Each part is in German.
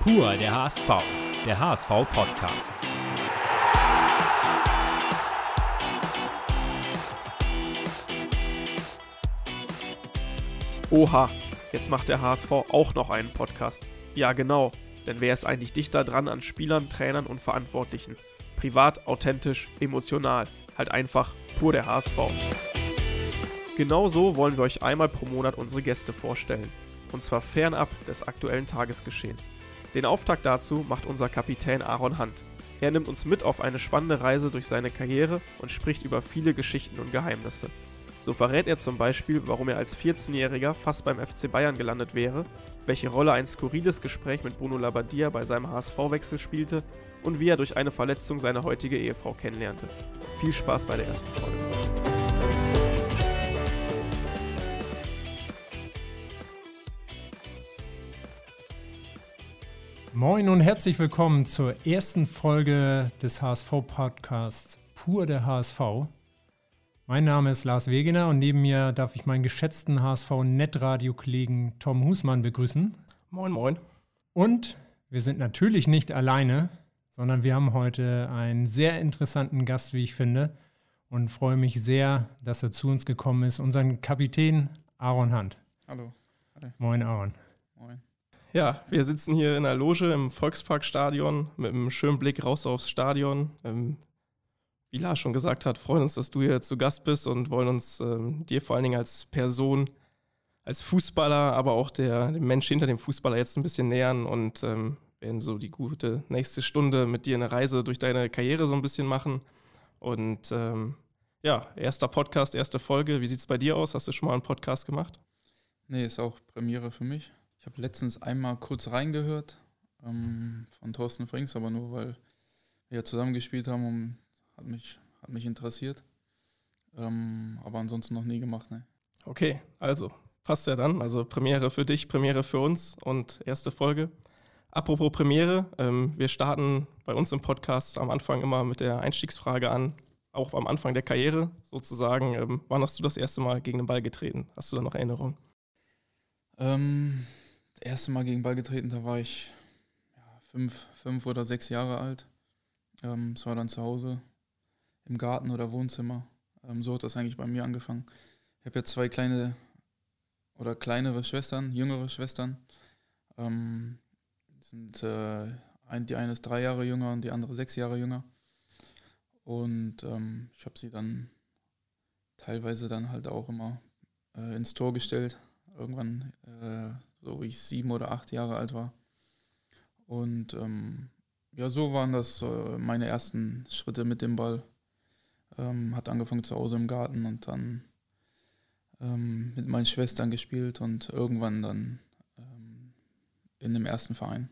Pur der HSV, der HSV-Podcast. Oha, jetzt macht der HSV auch noch einen Podcast. Ja, genau, denn wer ist eigentlich dichter dran an Spielern, Trainern und Verantwortlichen? Privat, authentisch, emotional, halt einfach pur der HSV. Genauso wollen wir euch einmal pro Monat unsere Gäste vorstellen. Und zwar fernab des aktuellen Tagesgeschehens. Den Auftakt dazu macht unser Kapitän Aaron Hunt. Er nimmt uns mit auf eine spannende Reise durch seine Karriere und spricht über viele Geschichten und Geheimnisse. So verrät er zum Beispiel, warum er als 14-Jähriger fast beim FC Bayern gelandet wäre, welche Rolle ein skurriles Gespräch mit Bruno Labbadia bei seinem HSV-Wechsel spielte und wie er durch eine Verletzung seine heutige Ehefrau kennenlernte. Viel Spaß bei der ersten Folge. Moin und herzlich willkommen zur ersten Folge des HSV-Podcasts Pur der HSV. Mein Name ist Lars Wegener und neben mir darf ich meinen geschätzten HSV-Netradio-Kollegen Tom Husmann begrüßen. Moin, moin. Und wir sind natürlich nicht alleine, sondern wir haben heute einen sehr interessanten Gast, wie ich finde, und freue mich sehr, dass er zu uns gekommen ist, unseren Kapitän Aaron Hunt. Hallo. Hi. Moin, Aaron. Ja, wir sitzen hier in der Loge im Volksparkstadion mit einem schönen Blick raus aufs Stadion. Ähm, wie Lars schon gesagt hat, freuen uns, dass du hier zu Gast bist und wollen uns ähm, dir vor allen Dingen als Person, als Fußballer, aber auch der, dem Mensch hinter dem Fußballer jetzt ein bisschen nähern und ähm, werden so die gute nächste Stunde mit dir eine Reise durch deine Karriere so ein bisschen machen. Und ähm, ja, erster Podcast, erste Folge. Wie sieht es bei dir aus? Hast du schon mal einen Podcast gemacht? Nee, ist auch Premiere für mich. Ich habe letztens einmal kurz reingehört ähm, von Thorsten Frings, aber nur weil wir ja zusammen gespielt haben und hat mich, hat mich interessiert. Ähm, aber ansonsten noch nie gemacht, ne. Okay, also passt ja dann. Also Premiere für dich, Premiere für uns und erste Folge. Apropos Premiere, ähm, wir starten bei uns im Podcast am Anfang immer mit der Einstiegsfrage an, auch am Anfang der Karriere sozusagen. Ähm, wann hast du das erste Mal gegen den Ball getreten? Hast du da noch Erinnerungen? Ähm, das erste Mal gegen Ball getreten, da war ich ja, fünf, fünf oder sechs Jahre alt. Ähm, es war dann zu Hause im Garten oder Wohnzimmer. Ähm, so hat das eigentlich bei mir angefangen. Ich habe jetzt zwei kleine oder kleinere Schwestern, jüngere Schwestern. Ähm, sind, äh, ein, die eine ist drei Jahre jünger und die andere sechs Jahre jünger. Und ähm, ich habe sie dann teilweise dann halt auch immer äh, ins Tor gestellt. Irgendwann, äh, so wie ich sieben oder acht Jahre alt war. Und ähm, ja, so waren das äh, meine ersten Schritte mit dem Ball. Ähm, hat angefangen zu Hause im Garten und dann ähm, mit meinen Schwestern gespielt und irgendwann dann ähm, in dem ersten Verein.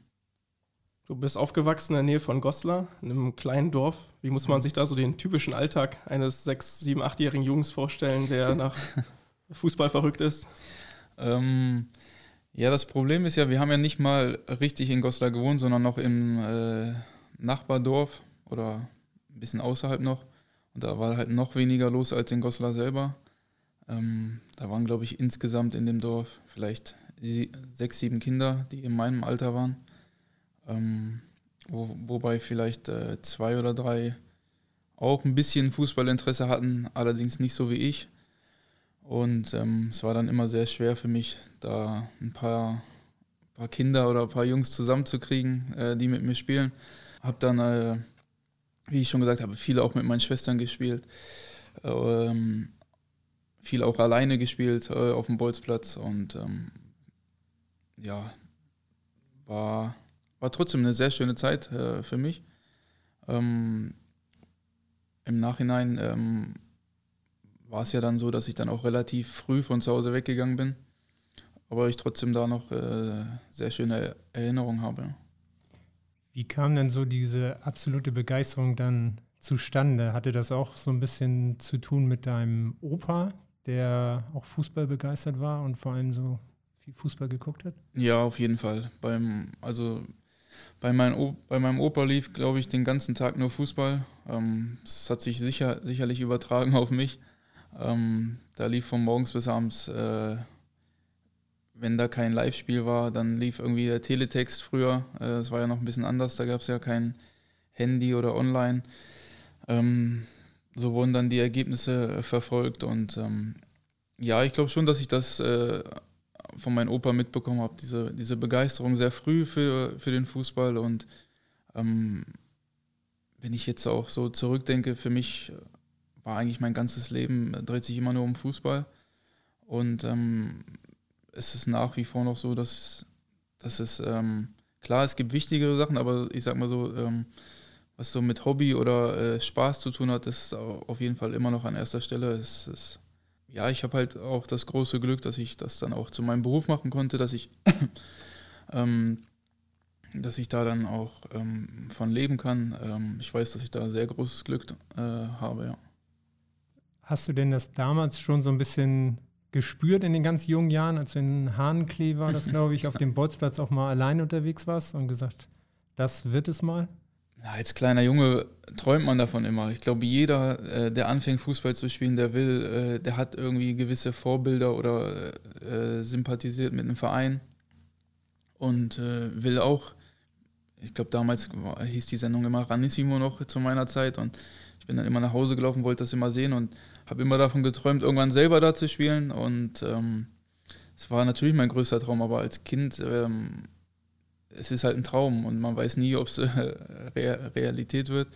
Du bist aufgewachsen in der Nähe von Goslar, in einem kleinen Dorf. Wie muss man sich da so den typischen Alltag eines sechs, sieben, achtjährigen Jungs vorstellen, der nach Fußball verrückt ist? Ähm, ja, das Problem ist ja, wir haben ja nicht mal richtig in Goslar gewohnt, sondern noch im äh, Nachbardorf oder ein bisschen außerhalb noch. Und da war halt noch weniger los als in Goslar selber. Ähm, da waren, glaube ich, insgesamt in dem Dorf vielleicht sie, sechs, sieben Kinder, die in meinem Alter waren. Ähm, wo, wobei vielleicht äh, zwei oder drei auch ein bisschen Fußballinteresse hatten, allerdings nicht so wie ich. Und ähm, es war dann immer sehr schwer für mich, da ein paar, paar Kinder oder ein paar Jungs zusammenzukriegen, äh, die mit mir spielen. Hab dann, äh, wie ich schon gesagt habe, viele auch mit meinen Schwestern gespielt. Ähm, viel auch alleine gespielt äh, auf dem Bolzplatz und ähm, ja, war war trotzdem eine sehr schöne Zeit äh, für mich. Ähm, Im Nachhinein ähm, war es ja dann so, dass ich dann auch relativ früh von zu Hause weggegangen bin, aber ich trotzdem da noch äh, sehr schöne Erinnerungen habe. Wie kam denn so diese absolute Begeisterung dann zustande? Hatte das auch so ein bisschen zu tun mit deinem Opa, der auch Fußball begeistert war und vor allem so viel Fußball geguckt hat? Ja, auf jeden Fall. Beim, also bei, mein bei meinem Opa lief, glaube ich, den ganzen Tag nur Fußball. Ähm, das hat sich sicher, sicherlich übertragen auf mich. Ähm, da lief von morgens bis abends äh, wenn da kein Live-Spiel war, dann lief irgendwie der Teletext früher. Äh, das war ja noch ein bisschen anders, da gab es ja kein Handy oder online. Ähm, so wurden dann die Ergebnisse äh, verfolgt und ähm, ja, ich glaube schon, dass ich das äh, von meinem Opa mitbekommen habe, diese, diese Begeisterung sehr früh für, für den Fußball und ähm, wenn ich jetzt auch so zurückdenke, für mich war eigentlich mein ganzes Leben, äh, dreht sich immer nur um Fußball und ähm, es ist nach wie vor noch so, dass, dass es, ähm, klar, es gibt wichtigere Sachen, aber ich sag mal so, ähm, was so mit Hobby oder äh, Spaß zu tun hat, ist auf jeden Fall immer noch an erster Stelle. Es, es, ja, ich habe halt auch das große Glück, dass ich das dann auch zu meinem Beruf machen konnte, dass ich, ähm, dass ich da dann auch ähm, von leben kann. Ähm, ich weiß, dass ich da sehr großes Glück äh, habe, ja. Hast du denn das damals schon so ein bisschen gespürt in den ganz jungen Jahren, als du in Hahnklee war, das glaube ich, auf dem Bolzplatz auch mal allein unterwegs warst und gesagt, das wird es mal? Ja, als kleiner Junge träumt man davon immer. Ich glaube, jeder, äh, der anfängt, Fußball zu spielen, der will, äh, der hat irgendwie gewisse Vorbilder oder äh, sympathisiert mit einem Verein und will auch, ich glaube, damals hieß die Sendung immer Ranissimo noch zu meiner Zeit und ich bin dann immer nach Hause gelaufen, wollte das immer sehen und habe immer davon geträumt, irgendwann selber da zu spielen. Und ähm, es ähm, war natürlich mein größter Traum, aber als Kind, ähm, es ist halt ein Traum und man weiß nie, ob es äh, Realität wird.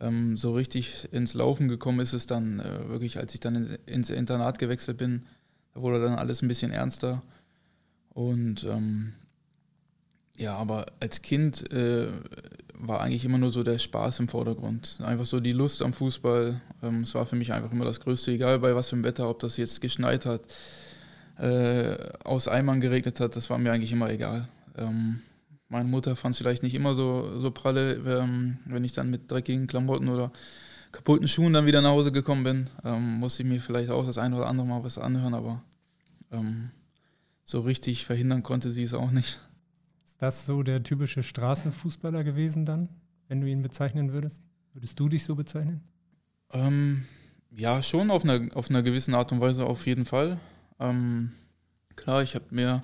Ähm, so richtig ins Laufen gekommen ist es dann äh, wirklich, als ich dann in, ins Internat gewechselt bin. Da wurde dann alles ein bisschen ernster. Und ähm, ja, aber als Kind äh, war eigentlich immer nur so der Spaß im Vordergrund. Einfach so die Lust am Fußball. Ähm, es war für mich einfach immer das Größte, egal bei was für einem Wetter, ob das jetzt geschneit hat, äh, aus Eimern geregnet hat, das war mir eigentlich immer egal. Ähm, meine Mutter fand es vielleicht nicht immer so, so pralle, ähm, wenn ich dann mit dreckigen Klamotten oder kaputten Schuhen dann wieder nach Hause gekommen bin. Ähm, musste ich mir vielleicht auch das eine oder andere Mal was anhören, aber ähm, so richtig verhindern konnte sie es auch nicht das so der typische Straßenfußballer gewesen dann, wenn du ihn bezeichnen würdest? Würdest du dich so bezeichnen? Ähm, ja, schon auf einer, auf einer gewissen Art und Weise auf jeden Fall. Ähm, klar, ich habe mir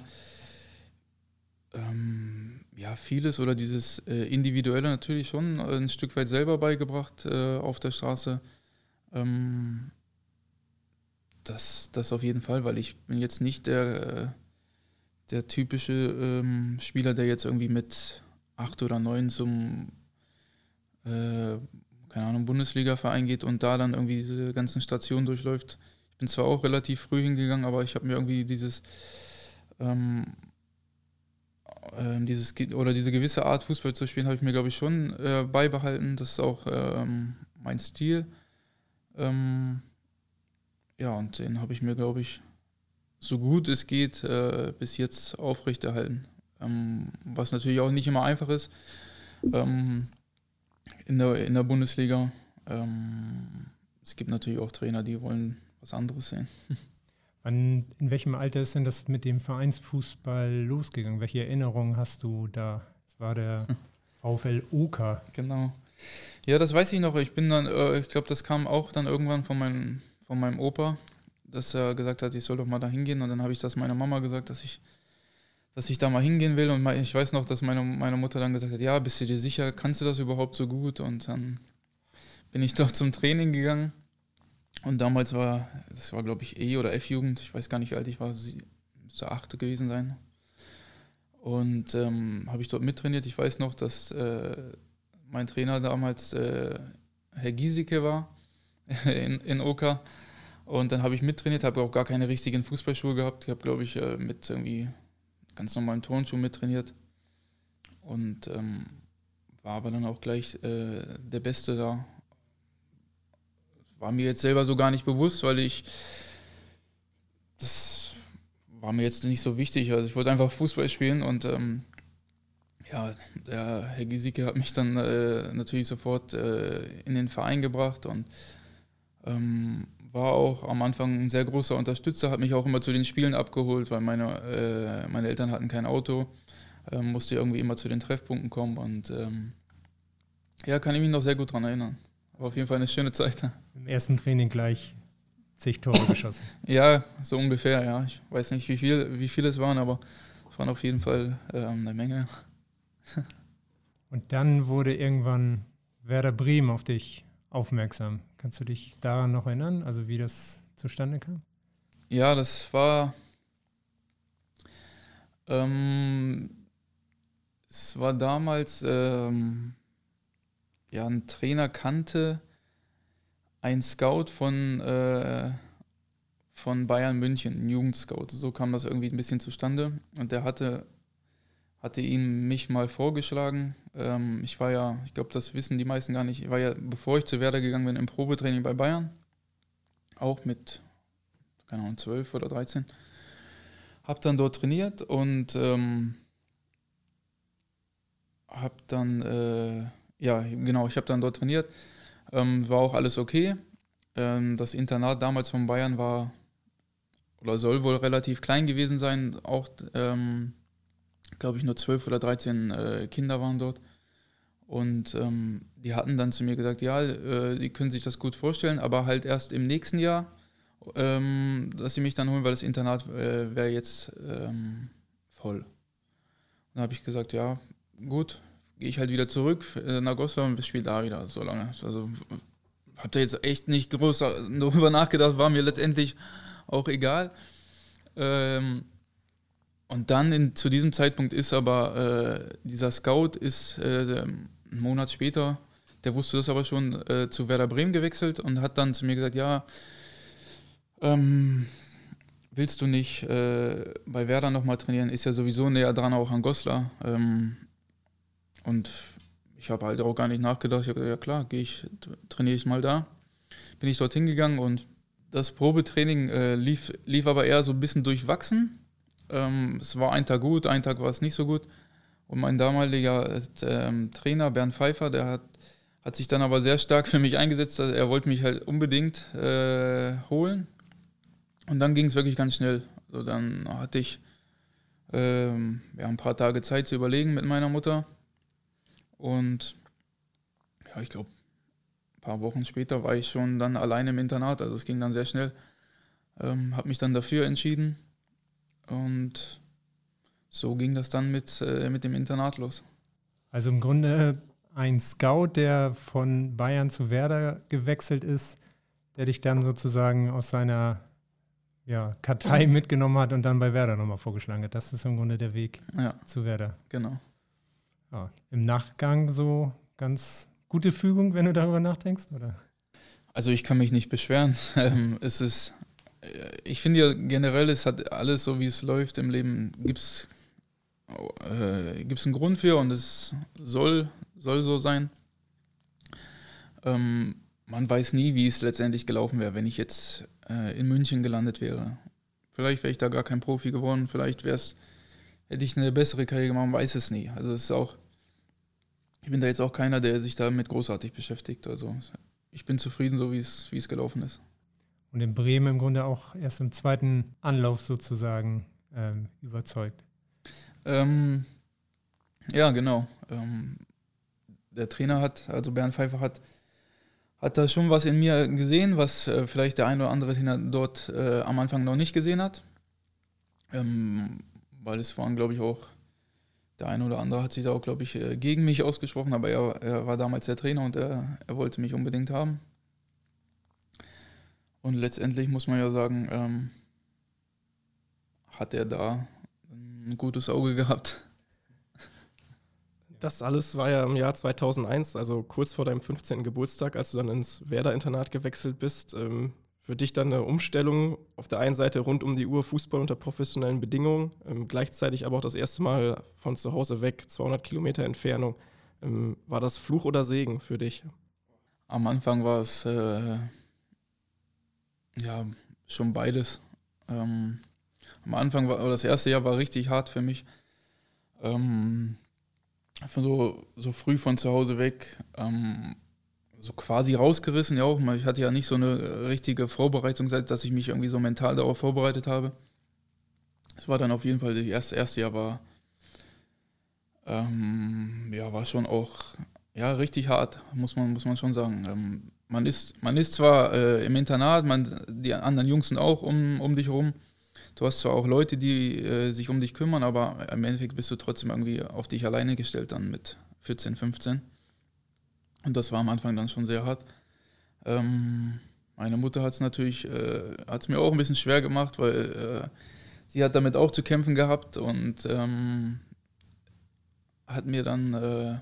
ähm, ja, vieles oder dieses äh, Individuelle natürlich schon ein Stück weit selber beigebracht äh, auf der Straße. Ähm, das, das auf jeden Fall, weil ich bin jetzt nicht der äh, der typische ähm, Spieler, der jetzt irgendwie mit acht oder neun zum, äh, keine Ahnung, Bundesliga-Verein geht und da dann irgendwie diese ganzen Stationen durchläuft. Ich bin zwar auch relativ früh hingegangen, aber ich habe mir irgendwie dieses, ähm, äh, dieses oder diese gewisse Art Fußball zu spielen, habe ich mir glaube ich schon äh, beibehalten. Das ist auch ähm, mein Stil. Ähm, ja, und den habe ich mir glaube ich so gut es geht äh, bis jetzt aufrechterhalten. Ähm, was natürlich auch nicht immer einfach ist ähm, in, der, in der Bundesliga. Ähm, es gibt natürlich auch Trainer, die wollen was anderes sehen. Wann, in welchem Alter ist denn das mit dem Vereinsfußball losgegangen? Welche Erinnerungen hast du da? Das war der VfL Oka. Genau. Ja, das weiß ich noch. Ich bin dann, äh, ich glaube, das kam auch dann irgendwann von meinem, von meinem Opa dass er gesagt hat, ich soll doch mal da hingehen. Und dann habe ich das meiner Mama gesagt, dass ich, dass ich da mal hingehen will. Und ich weiß noch, dass meine, meine Mutter dann gesagt hat, ja, bist du dir sicher, kannst du das überhaupt so gut? Und dann bin ich doch zum Training gegangen. Und damals war, das war glaube ich E- oder F-Jugend, ich weiß gar nicht, wie alt ich war, sie müsste achte gewesen sein. Und ähm, habe ich dort mittrainiert. Ich weiß noch, dass äh, mein Trainer damals äh, Herr Giesecke war in, in Oka. Und dann habe ich mittrainiert, habe auch gar keine richtigen Fußballschuhe gehabt. Ich habe, glaube ich, äh, mit irgendwie ganz normalen Turnschuhen mittrainiert. Und ähm, war aber dann auch gleich äh, der Beste da. War mir jetzt selber so gar nicht bewusst, weil ich. Das war mir jetzt nicht so wichtig. Also ich wollte einfach Fußball spielen und ähm, ja, der Herr Giesecke hat mich dann äh, natürlich sofort äh, in den Verein gebracht und ähm, war auch am Anfang ein sehr großer Unterstützer, hat mich auch immer zu den Spielen abgeholt, weil meine, äh, meine Eltern hatten kein Auto, äh, musste irgendwie immer zu den Treffpunkten kommen und ähm, ja, kann ich mich noch sehr gut daran erinnern. War auf jeden Fall eine schöne Zeit. Im ersten Training gleich zig Tore geschossen. Ja, so ungefähr, ja. Ich weiß nicht, wie viel, wie viele es waren, aber es waren auf jeden Fall ähm, eine Menge. Und dann wurde irgendwann Werder Bremen auf dich aufmerksam. Kannst du dich daran noch erinnern, also wie das zustande kam? Ja, das war. Ähm, es war damals, ähm, ja, ein Trainer kannte ein Scout von, äh, von Bayern München, ein Jugendscout. So kam das irgendwie ein bisschen zustande. Und der hatte, hatte ihn mich mal vorgeschlagen. Ähm, ich war ja, ich glaube, das wissen die meisten gar nicht, ich war ja, bevor ich zu Werder gegangen bin, im Probetraining bei Bayern. Auch mit, keine Ahnung, 12 oder 13. Hab dann dort trainiert und ähm, hab dann, äh, ja, genau, ich habe dann dort trainiert ähm, war auch alles okay. Ähm, das Internat damals von Bayern war oder soll wohl relativ klein gewesen sein. Auch, ähm, glaube ich, nur 12 oder 13 äh, Kinder waren dort. Und ähm, die hatten dann zu mir gesagt, ja, äh, die können sich das gut vorstellen, aber halt erst im nächsten Jahr, ähm, dass sie mich dann holen, weil das Internat äh, wäre jetzt ähm, voll. Dann habe ich gesagt, ja, gut, gehe ich halt wieder zurück äh, nach Goslar und spiele da wieder so lange. Also habe da jetzt echt nicht groß darüber nachgedacht, war mir letztendlich auch egal. Ähm, und dann in, zu diesem Zeitpunkt ist aber äh, dieser Scout ist äh, einen Monat später, der wusste das aber schon, äh, zu Werder Bremen gewechselt und hat dann zu mir gesagt, ja, ähm, willst du nicht äh, bei Werder nochmal trainieren? Ist ja sowieso näher dran auch an Goslar. Ähm, und ich habe halt auch gar nicht nachgedacht. Ich habe gesagt, ja klar, gehe ich, trainiere ich mal da. Bin ich dorthin gegangen und das Probetraining äh, lief, lief aber eher so ein bisschen durchwachsen. Ähm, es war ein Tag gut, ein Tag war es nicht so gut. Und mein damaliger äh, Trainer, Bernd Pfeiffer, der hat, hat sich dann aber sehr stark für mich eingesetzt. Also er wollte mich halt unbedingt äh, holen. Und dann ging es wirklich ganz schnell. Also dann hatte ich ähm, ja, ein paar Tage Zeit zu überlegen mit meiner Mutter. Und ja, ich glaube, ein paar Wochen später war ich schon dann alleine im Internat. Also es ging dann sehr schnell. Ähm, habe mich dann dafür entschieden. Und so ging das dann mit, äh, mit dem Internat los. Also im Grunde ein Scout, der von Bayern zu Werder gewechselt ist, der dich dann sozusagen aus seiner ja, Kartei mitgenommen hat und dann bei Werder nochmal vorgeschlagen hat. Das ist im Grunde der Weg ja, zu Werder. Genau ja, im Nachgang so ganz gute Fügung, wenn du darüber nachdenkst? Oder? Also ich kann mich nicht beschweren. Ähm, es ist, äh, ich finde ja generell, es hat alles so, wie es läuft im Leben, gibt es äh, gibt's einen Grund für und es soll, soll so sein. Ähm, man weiß nie, wie es letztendlich gelaufen wäre, wenn ich jetzt äh, in München gelandet wäre. Vielleicht wäre ich da gar kein Profi geworden, vielleicht wäre es hätte ich eine bessere Karriere gemacht, weiß es nie. Also es ist auch, ich bin da jetzt auch keiner, der sich damit großartig beschäftigt. Also ich bin zufrieden, so wie es, wie es gelaufen ist. Und in Bremen im Grunde auch erst im zweiten Anlauf sozusagen ähm, überzeugt. Ähm, ja, genau. Ähm, der Trainer hat, also Bernd Pfeiffer hat, hat da schon was in mir gesehen, was äh, vielleicht der ein oder andere Trainer dort äh, am Anfang noch nicht gesehen hat. Ähm, weil es waren, glaube ich, auch, der eine oder andere hat sich da auch, glaube ich, äh, gegen mich ausgesprochen, aber er, er war damals der Trainer und er, er wollte mich unbedingt haben. Und letztendlich muss man ja sagen, ähm, hat er da ein gutes Auge gehabt. Das alles war ja im Jahr 2001, also kurz vor deinem 15. Geburtstag, als du dann ins Werder-Internat gewechselt bist. Ähm, für dich dann eine Umstellung auf der einen Seite rund um die Uhr Fußball unter professionellen Bedingungen, ähm, gleichzeitig aber auch das erste Mal von zu Hause weg, 200 Kilometer Entfernung. Ähm, war das Fluch oder Segen für dich? Am Anfang war es äh, ja schon beides. Ähm, am Anfang war das erste Jahr war richtig hart für mich. Ähm, so, so früh von zu Hause weg. Ähm, so quasi rausgerissen, ja auch. Ich hatte ja nicht so eine richtige Vorbereitung, dass ich mich irgendwie so mental darauf vorbereitet habe. Es war dann auf jeden Fall, das erste, erste Jahr war, ähm, ja, war schon auch, ja, richtig hart, muss man, muss man schon sagen. Ähm, man ist, man ist zwar äh, im Internat, man, die anderen Jungs sind auch um, um dich herum. Du hast zwar auch Leute, die äh, sich um dich kümmern, aber im Endeffekt bist du trotzdem irgendwie auf dich alleine gestellt dann mit 14, 15. Und das war am Anfang dann schon sehr hart. Ähm, meine Mutter hat es natürlich, äh, hat es mir auch ein bisschen schwer gemacht, weil äh, sie hat damit auch zu kämpfen gehabt und ähm, hat mir dann, äh,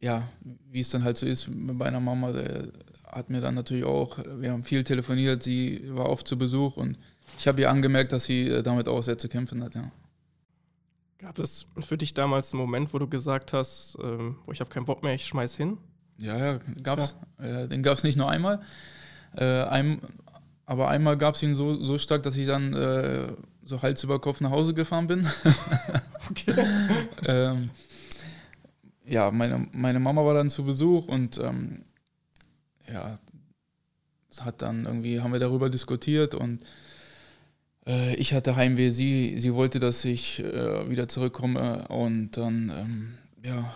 ja, wie es dann halt so ist mit meiner Mama, der hat mir dann natürlich auch, wir haben viel telefoniert, sie war oft zu Besuch und ich habe ihr angemerkt, dass sie äh, damit auch sehr zu kämpfen hat, ja. Gab es für dich damals einen Moment, wo du gesagt hast, ähm, oh, ich habe keinen Bock mehr, ich schmeiß hin? Ja, ja, gab's. Ja. Äh, den gab es nicht nur einmal. Äh, ein, aber einmal gab es ihn so, so stark, dass ich dann äh, so Hals über Kopf nach Hause gefahren bin. okay. ähm, ja, meine, meine Mama war dann zu Besuch und ähm, ja, hat dann irgendwie, haben wir darüber diskutiert und äh, ich hatte Heimweh, sie, sie wollte, dass ich äh, wieder zurückkomme und dann, ähm, ja,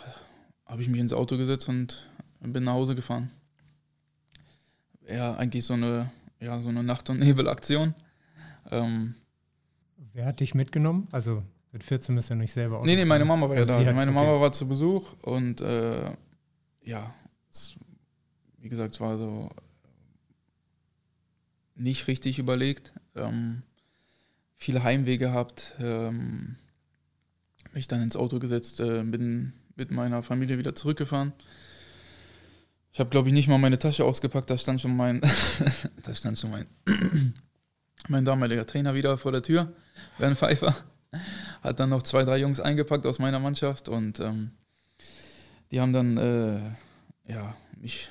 habe ich mich ins Auto gesetzt und bin nach Hause gefahren. Ja, eigentlich so eine, ja, so eine Nacht- und Nebelaktion. Ähm, Wer hat dich mitgenommen? Also mit 14 bist du ja nicht selber Auto Nee, nee, meine Mama war also ja da. Meine okay. Mama war zu Besuch und äh, ja, es, wie gesagt, es war so nicht richtig überlegt. Ähm, viele Heimweh gehabt. Ähm, mich dann ins Auto gesetzt, äh, bin mit meiner Familie wieder zurückgefahren. Ich habe, glaube ich, nicht mal meine Tasche ausgepackt, da stand schon mein, da stand schon mein, mein damaliger Trainer wieder vor der Tür, Bernd Pfeiffer. Hat dann noch zwei, drei Jungs eingepackt aus meiner Mannschaft und ähm, die haben dann äh, ja, mich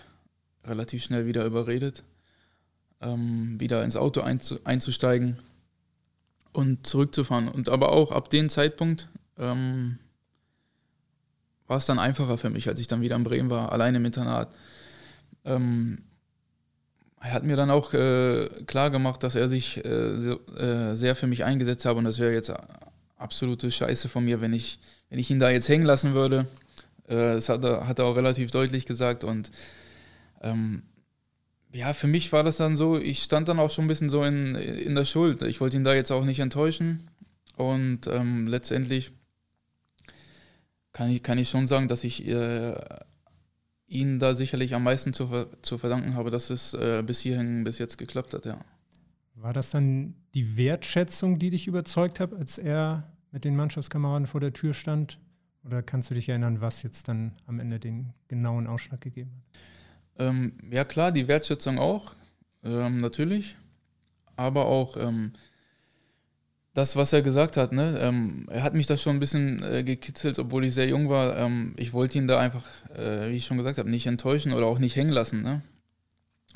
relativ schnell wieder überredet, ähm, wieder ins Auto einzusteigen und zurückzufahren. Und aber auch ab dem Zeitpunkt ähm, war es dann einfacher für mich, als ich dann wieder in Bremen war, alleine im Internat. Ähm, er hat mir dann auch äh, klar gemacht, dass er sich äh, so, äh, sehr für mich eingesetzt hat und das wäre jetzt absolute Scheiße von mir, wenn ich, wenn ich ihn da jetzt hängen lassen würde. Äh, das hat er, hat er auch relativ deutlich gesagt und ähm, ja, für mich war das dann so, ich stand dann auch schon ein bisschen so in, in der Schuld. Ich wollte ihn da jetzt auch nicht enttäuschen. Und ähm, letztendlich kann ich, kann ich schon sagen, dass ich äh, ihn da sicherlich am meisten zu, zu verdanken habe, dass es äh, bis hierhin bis jetzt geklappt hat, ja. War das dann die Wertschätzung, die dich überzeugt hat, als er mit den Mannschaftskameraden vor der Tür stand? Oder kannst du dich erinnern, was jetzt dann am Ende den genauen Ausschlag gegeben hat? Ähm, ja klar, die Wertschätzung auch, ähm, natürlich. Aber auch ähm, das, was er gesagt hat, ne? Ähm, er hat mich da schon ein bisschen äh, gekitzelt, obwohl ich sehr jung war. Ähm, ich wollte ihn da einfach, äh, wie ich schon gesagt habe, nicht enttäuschen oder auch nicht hängen lassen. Ne?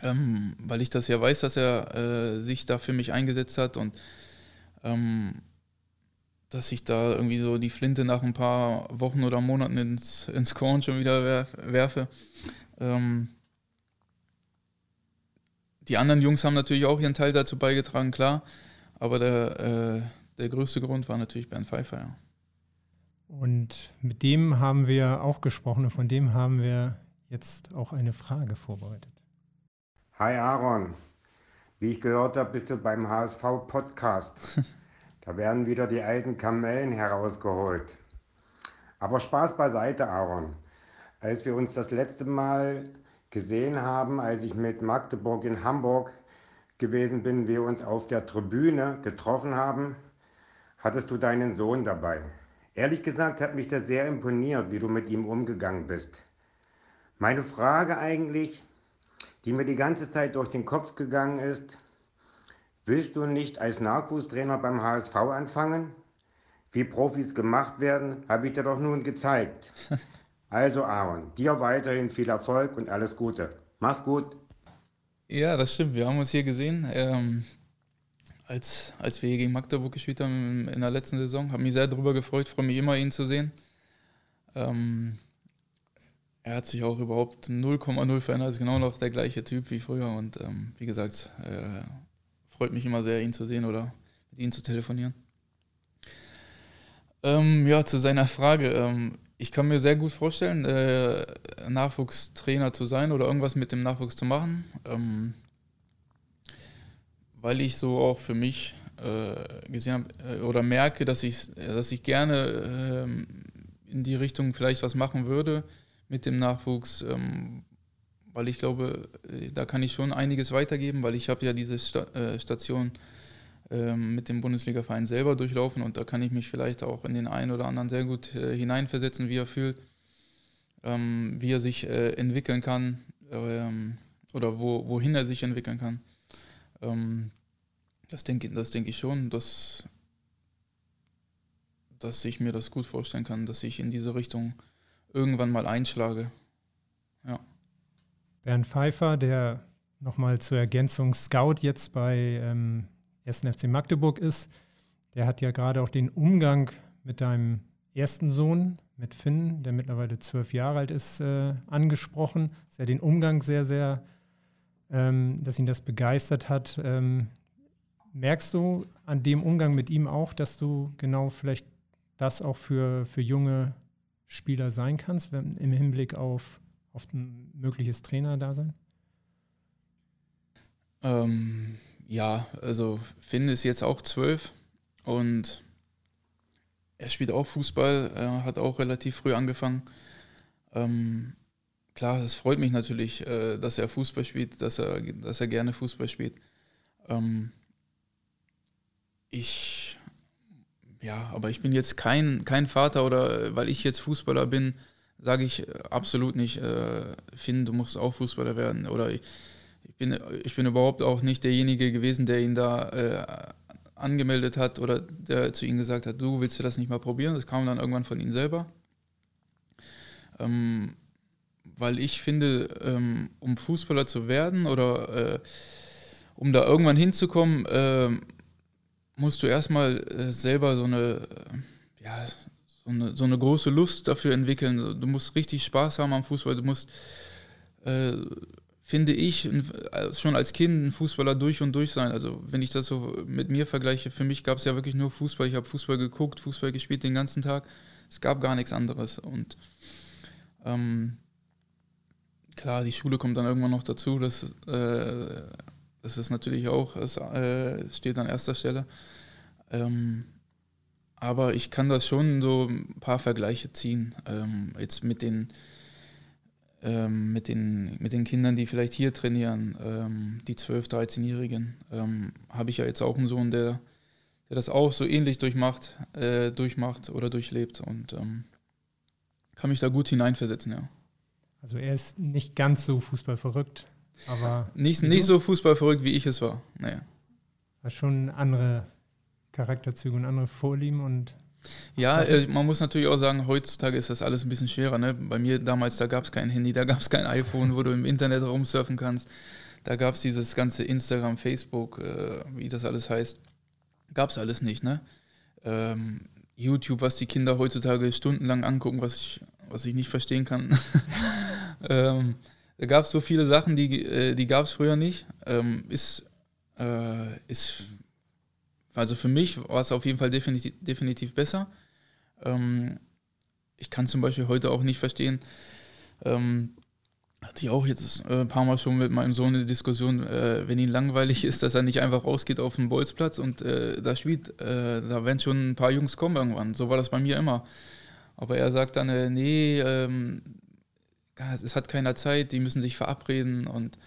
Ähm, weil ich das ja weiß, dass er äh, sich da für mich eingesetzt hat und dass ich da irgendwie so die Flinte nach ein paar Wochen oder Monaten ins, ins Korn schon wieder werfe. Ähm, die anderen Jungs haben natürlich auch ihren Teil dazu beigetragen, klar. Aber der, äh, der größte Grund war natürlich Bernd Pfeiffer, ja. Und mit dem haben wir auch gesprochen und von dem haben wir jetzt auch eine Frage vorbereitet. Hi Aaron, wie ich gehört habe, bist du beim HSV Podcast. da werden wieder die alten Kamellen herausgeholt. Aber Spaß beiseite, Aaron. Als wir uns das letzte Mal gesehen haben, als ich mit Magdeburg in Hamburg gewesen bin, wir uns auf der Tribüne getroffen haben, hattest du deinen Sohn dabei. Ehrlich gesagt hat mich das sehr imponiert, wie du mit ihm umgegangen bist. Meine Frage eigentlich, die mir die ganze Zeit durch den Kopf gegangen ist, willst du nicht als Nachwuchstrainer beim HSV anfangen? Wie Profis gemacht werden, habe ich dir doch nun gezeigt. Also Aaron, dir weiterhin viel Erfolg und alles Gute. Mach's gut. Ja, das stimmt. Wir haben uns hier gesehen, ähm, als, als wir gegen Magdeburg gespielt haben in der letzten Saison. Habe mich sehr darüber gefreut, freue mich immer, ihn zu sehen. Ähm, er hat sich auch überhaupt 0,0 verändert, ist genau noch der gleiche Typ wie früher. Und ähm, wie gesagt, äh, freut mich immer sehr, ihn zu sehen oder mit ihm zu telefonieren. Ähm, ja, zu seiner Frage. Ähm, ich kann mir sehr gut vorstellen, äh, Nachwuchstrainer zu sein oder irgendwas mit dem Nachwuchs zu machen, ähm, weil ich so auch für mich äh, gesehen habe äh, oder merke, dass ich, dass ich gerne ähm, in die Richtung vielleicht was machen würde mit dem Nachwuchs, ähm, weil ich glaube, äh, da kann ich schon einiges weitergeben, weil ich habe ja diese Sta äh, Station mit dem Bundesliga-Verein selber durchlaufen und da kann ich mich vielleicht auch in den einen oder anderen sehr gut äh, hineinversetzen, wie er fühlt, ähm, wie er sich äh, entwickeln kann ähm, oder wo, wohin er sich entwickeln kann. Ähm, das denke das denk ich schon, dass, dass ich mir das gut vorstellen kann, dass ich in diese Richtung irgendwann mal einschlage. Ja. Bernd Pfeiffer, der nochmal zur Ergänzung Scout jetzt bei 1. FC Magdeburg ist, der hat ja gerade auch den Umgang mit deinem ersten Sohn, mit Finn, der mittlerweile zwölf Jahre alt ist, äh, angesprochen. Dass er den Umgang sehr, sehr, ähm, dass ihn das begeistert hat. Ähm, merkst du an dem Umgang mit ihm auch, dass du genau vielleicht das auch für, für junge Spieler sein kannst, wenn, im Hinblick auf, auf ein mögliches Trainerdasein? Ähm, ja, also Finn ist jetzt auch zwölf und er spielt auch Fußball, er hat auch relativ früh angefangen. Ähm, klar, es freut mich natürlich, äh, dass er Fußball spielt, dass er, dass er gerne Fußball spielt. Ähm, ich, ja, aber ich bin jetzt kein, kein Vater oder weil ich jetzt Fußballer bin, sage ich absolut nicht, äh, Finn, du musst auch Fußballer werden. Oder ich, bin, ich bin überhaupt auch nicht derjenige gewesen, der ihn da äh, angemeldet hat oder der zu ihm gesagt hat, du willst du das nicht mal probieren? Das kam dann irgendwann von ihm selber. Ähm, weil ich finde, ähm, um Fußballer zu werden oder äh, um da irgendwann hinzukommen, äh, musst du erstmal äh, selber so eine, äh, ja, so eine, so eine große Lust dafür entwickeln. Du musst richtig Spaß haben am Fußball. Du musst, äh, finde ich, äh, schon als Kind ein Fußballer durch und durch sein. Also wenn ich das so mit mir vergleiche, für mich gab es ja wirklich nur Fußball. Ich habe Fußball geguckt, Fußball gespielt den ganzen Tag. Es gab gar nichts anderes. Und ähm, klar, die Schule kommt dann irgendwann noch dazu. Das äh, das ist natürlich auch, es äh, steht an erster Stelle. Ähm, aber ich kann das schon so ein paar Vergleiche ziehen. Ähm, jetzt mit den, ähm, mit, den, mit den Kindern, die vielleicht hier trainieren, ähm, die 12-, 13-Jährigen, ähm, habe ich ja jetzt auch einen Sohn, der, der das auch so ähnlich durchmacht, äh, durchmacht oder durchlebt und ähm, kann mich da gut hineinversetzen, ja. Also er ist nicht ganz so fußballverrückt, aber nicht, nicht so fußballverrückt, wie ich es war. Naja. War schon andere Charakterzüge und andere Vorlieben und ja, äh, man muss natürlich auch sagen, heutzutage ist das alles ein bisschen schwerer. Ne? Bei mir damals, da gab es kein Handy, da gab es kein iPhone, wo du im Internet rumsurfen kannst. Da gab es dieses ganze Instagram, Facebook, äh, wie das alles heißt. Gab es alles nicht. Ne? Ähm, YouTube, was die Kinder heutzutage stundenlang angucken, was ich, was ich nicht verstehen kann. ähm, da gab es so viele Sachen, die, äh, die gab es früher nicht. Ähm, ist, äh, ist, also für mich war es auf jeden Fall definitiv, definitiv besser. Ähm, ich kann zum Beispiel heute auch nicht verstehen, ähm, hatte ich auch jetzt äh, ein paar Mal schon mit meinem Sohn eine Diskussion, äh, wenn ihm langweilig ist, dass er nicht einfach rausgeht auf den Bolzplatz und äh, da spielt. Äh, da werden schon ein paar Jungs kommen irgendwann. So war das bei mir immer. Aber er sagt dann, äh, nee, ähm, es hat keiner Zeit, die müssen sich verabreden und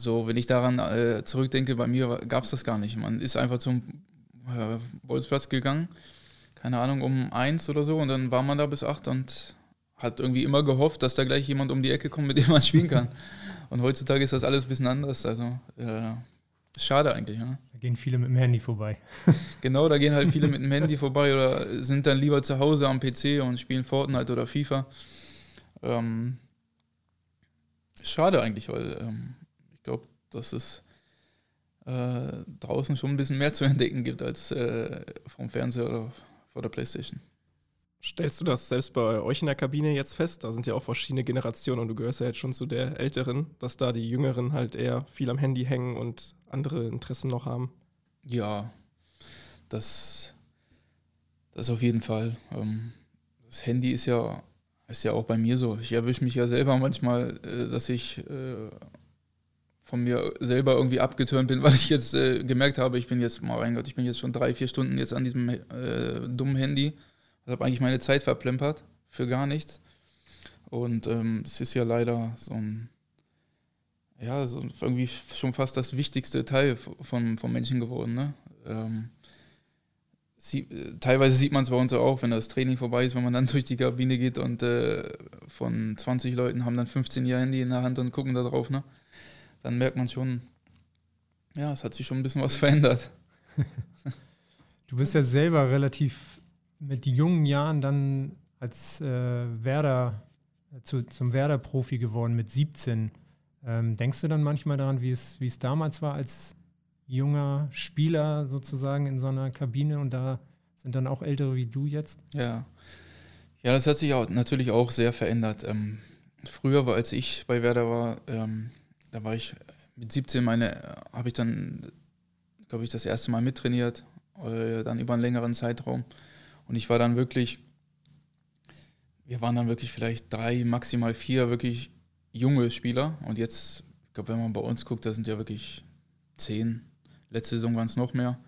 so, wenn ich daran äh, zurückdenke, bei mir gab es das gar nicht. Man ist einfach zum äh, Bolzplatz gegangen, keine Ahnung, um eins oder so und dann war man da bis acht und hat irgendwie immer gehofft, dass da gleich jemand um die Ecke kommt, mit dem man spielen kann. und heutzutage ist das alles ein bisschen anders. Also, äh, schade eigentlich. Ja. Da gehen viele mit dem Handy vorbei. genau, da gehen halt viele mit dem Handy vorbei oder sind dann lieber zu Hause am PC und spielen Fortnite oder FIFA. Ähm, schade eigentlich, weil ähm, dass es äh, draußen schon ein bisschen mehr zu entdecken gibt als äh, vom Fernseher oder vor der Playstation. Stellst du das selbst bei euch in der Kabine jetzt fest? Da sind ja auch verschiedene Generationen und du gehörst ja jetzt schon zu der Älteren, dass da die Jüngeren halt eher viel am Handy hängen und andere Interessen noch haben. Ja, das, das auf jeden Fall. Ähm, das Handy ist ja, ist ja auch bei mir so. Ich erwische mich ja selber manchmal, äh, dass ich äh, von mir selber irgendwie abgeturnt bin, weil ich jetzt äh, gemerkt habe, ich bin jetzt, mein Gott, ich bin jetzt schon drei, vier Stunden jetzt an diesem äh, dummen Handy. Ich habe eigentlich meine Zeit verplempert für gar nichts. Und ähm, es ist ja leider so ein, ja, so irgendwie schon fast das wichtigste Teil von, vom Menschen geworden. Ne? Ähm, sie, teilweise sieht man es bei uns auch, wenn das Training vorbei ist, wenn man dann durch die Kabine geht und äh, von 20 Leuten haben dann 15 ihr Handy in der Hand und gucken da drauf. Ne? Dann merkt man schon, ja, es hat sich schon ein bisschen was verändert. Du bist ja selber relativ mit jungen Jahren dann als äh, Werder zu, zum Werder-Profi geworden mit 17. Ähm, denkst du dann manchmal daran, wie es, wie es damals war als junger Spieler sozusagen in so einer Kabine und da sind dann auch Ältere wie du jetzt? Ja, ja das hat sich auch, natürlich auch sehr verändert. Ähm, früher, war, als ich bei Werder war, ähm, da war ich mit 17, meine, habe ich dann, glaube ich, das erste Mal mittrainiert, äh, dann über einen längeren Zeitraum. Und ich war dann wirklich wir waren dann wirklich vielleicht drei, maximal vier wirklich junge Spieler. Und jetzt, ich glaube, wenn man bei uns guckt, da sind ja wirklich zehn. Letzte Saison waren es noch mehr.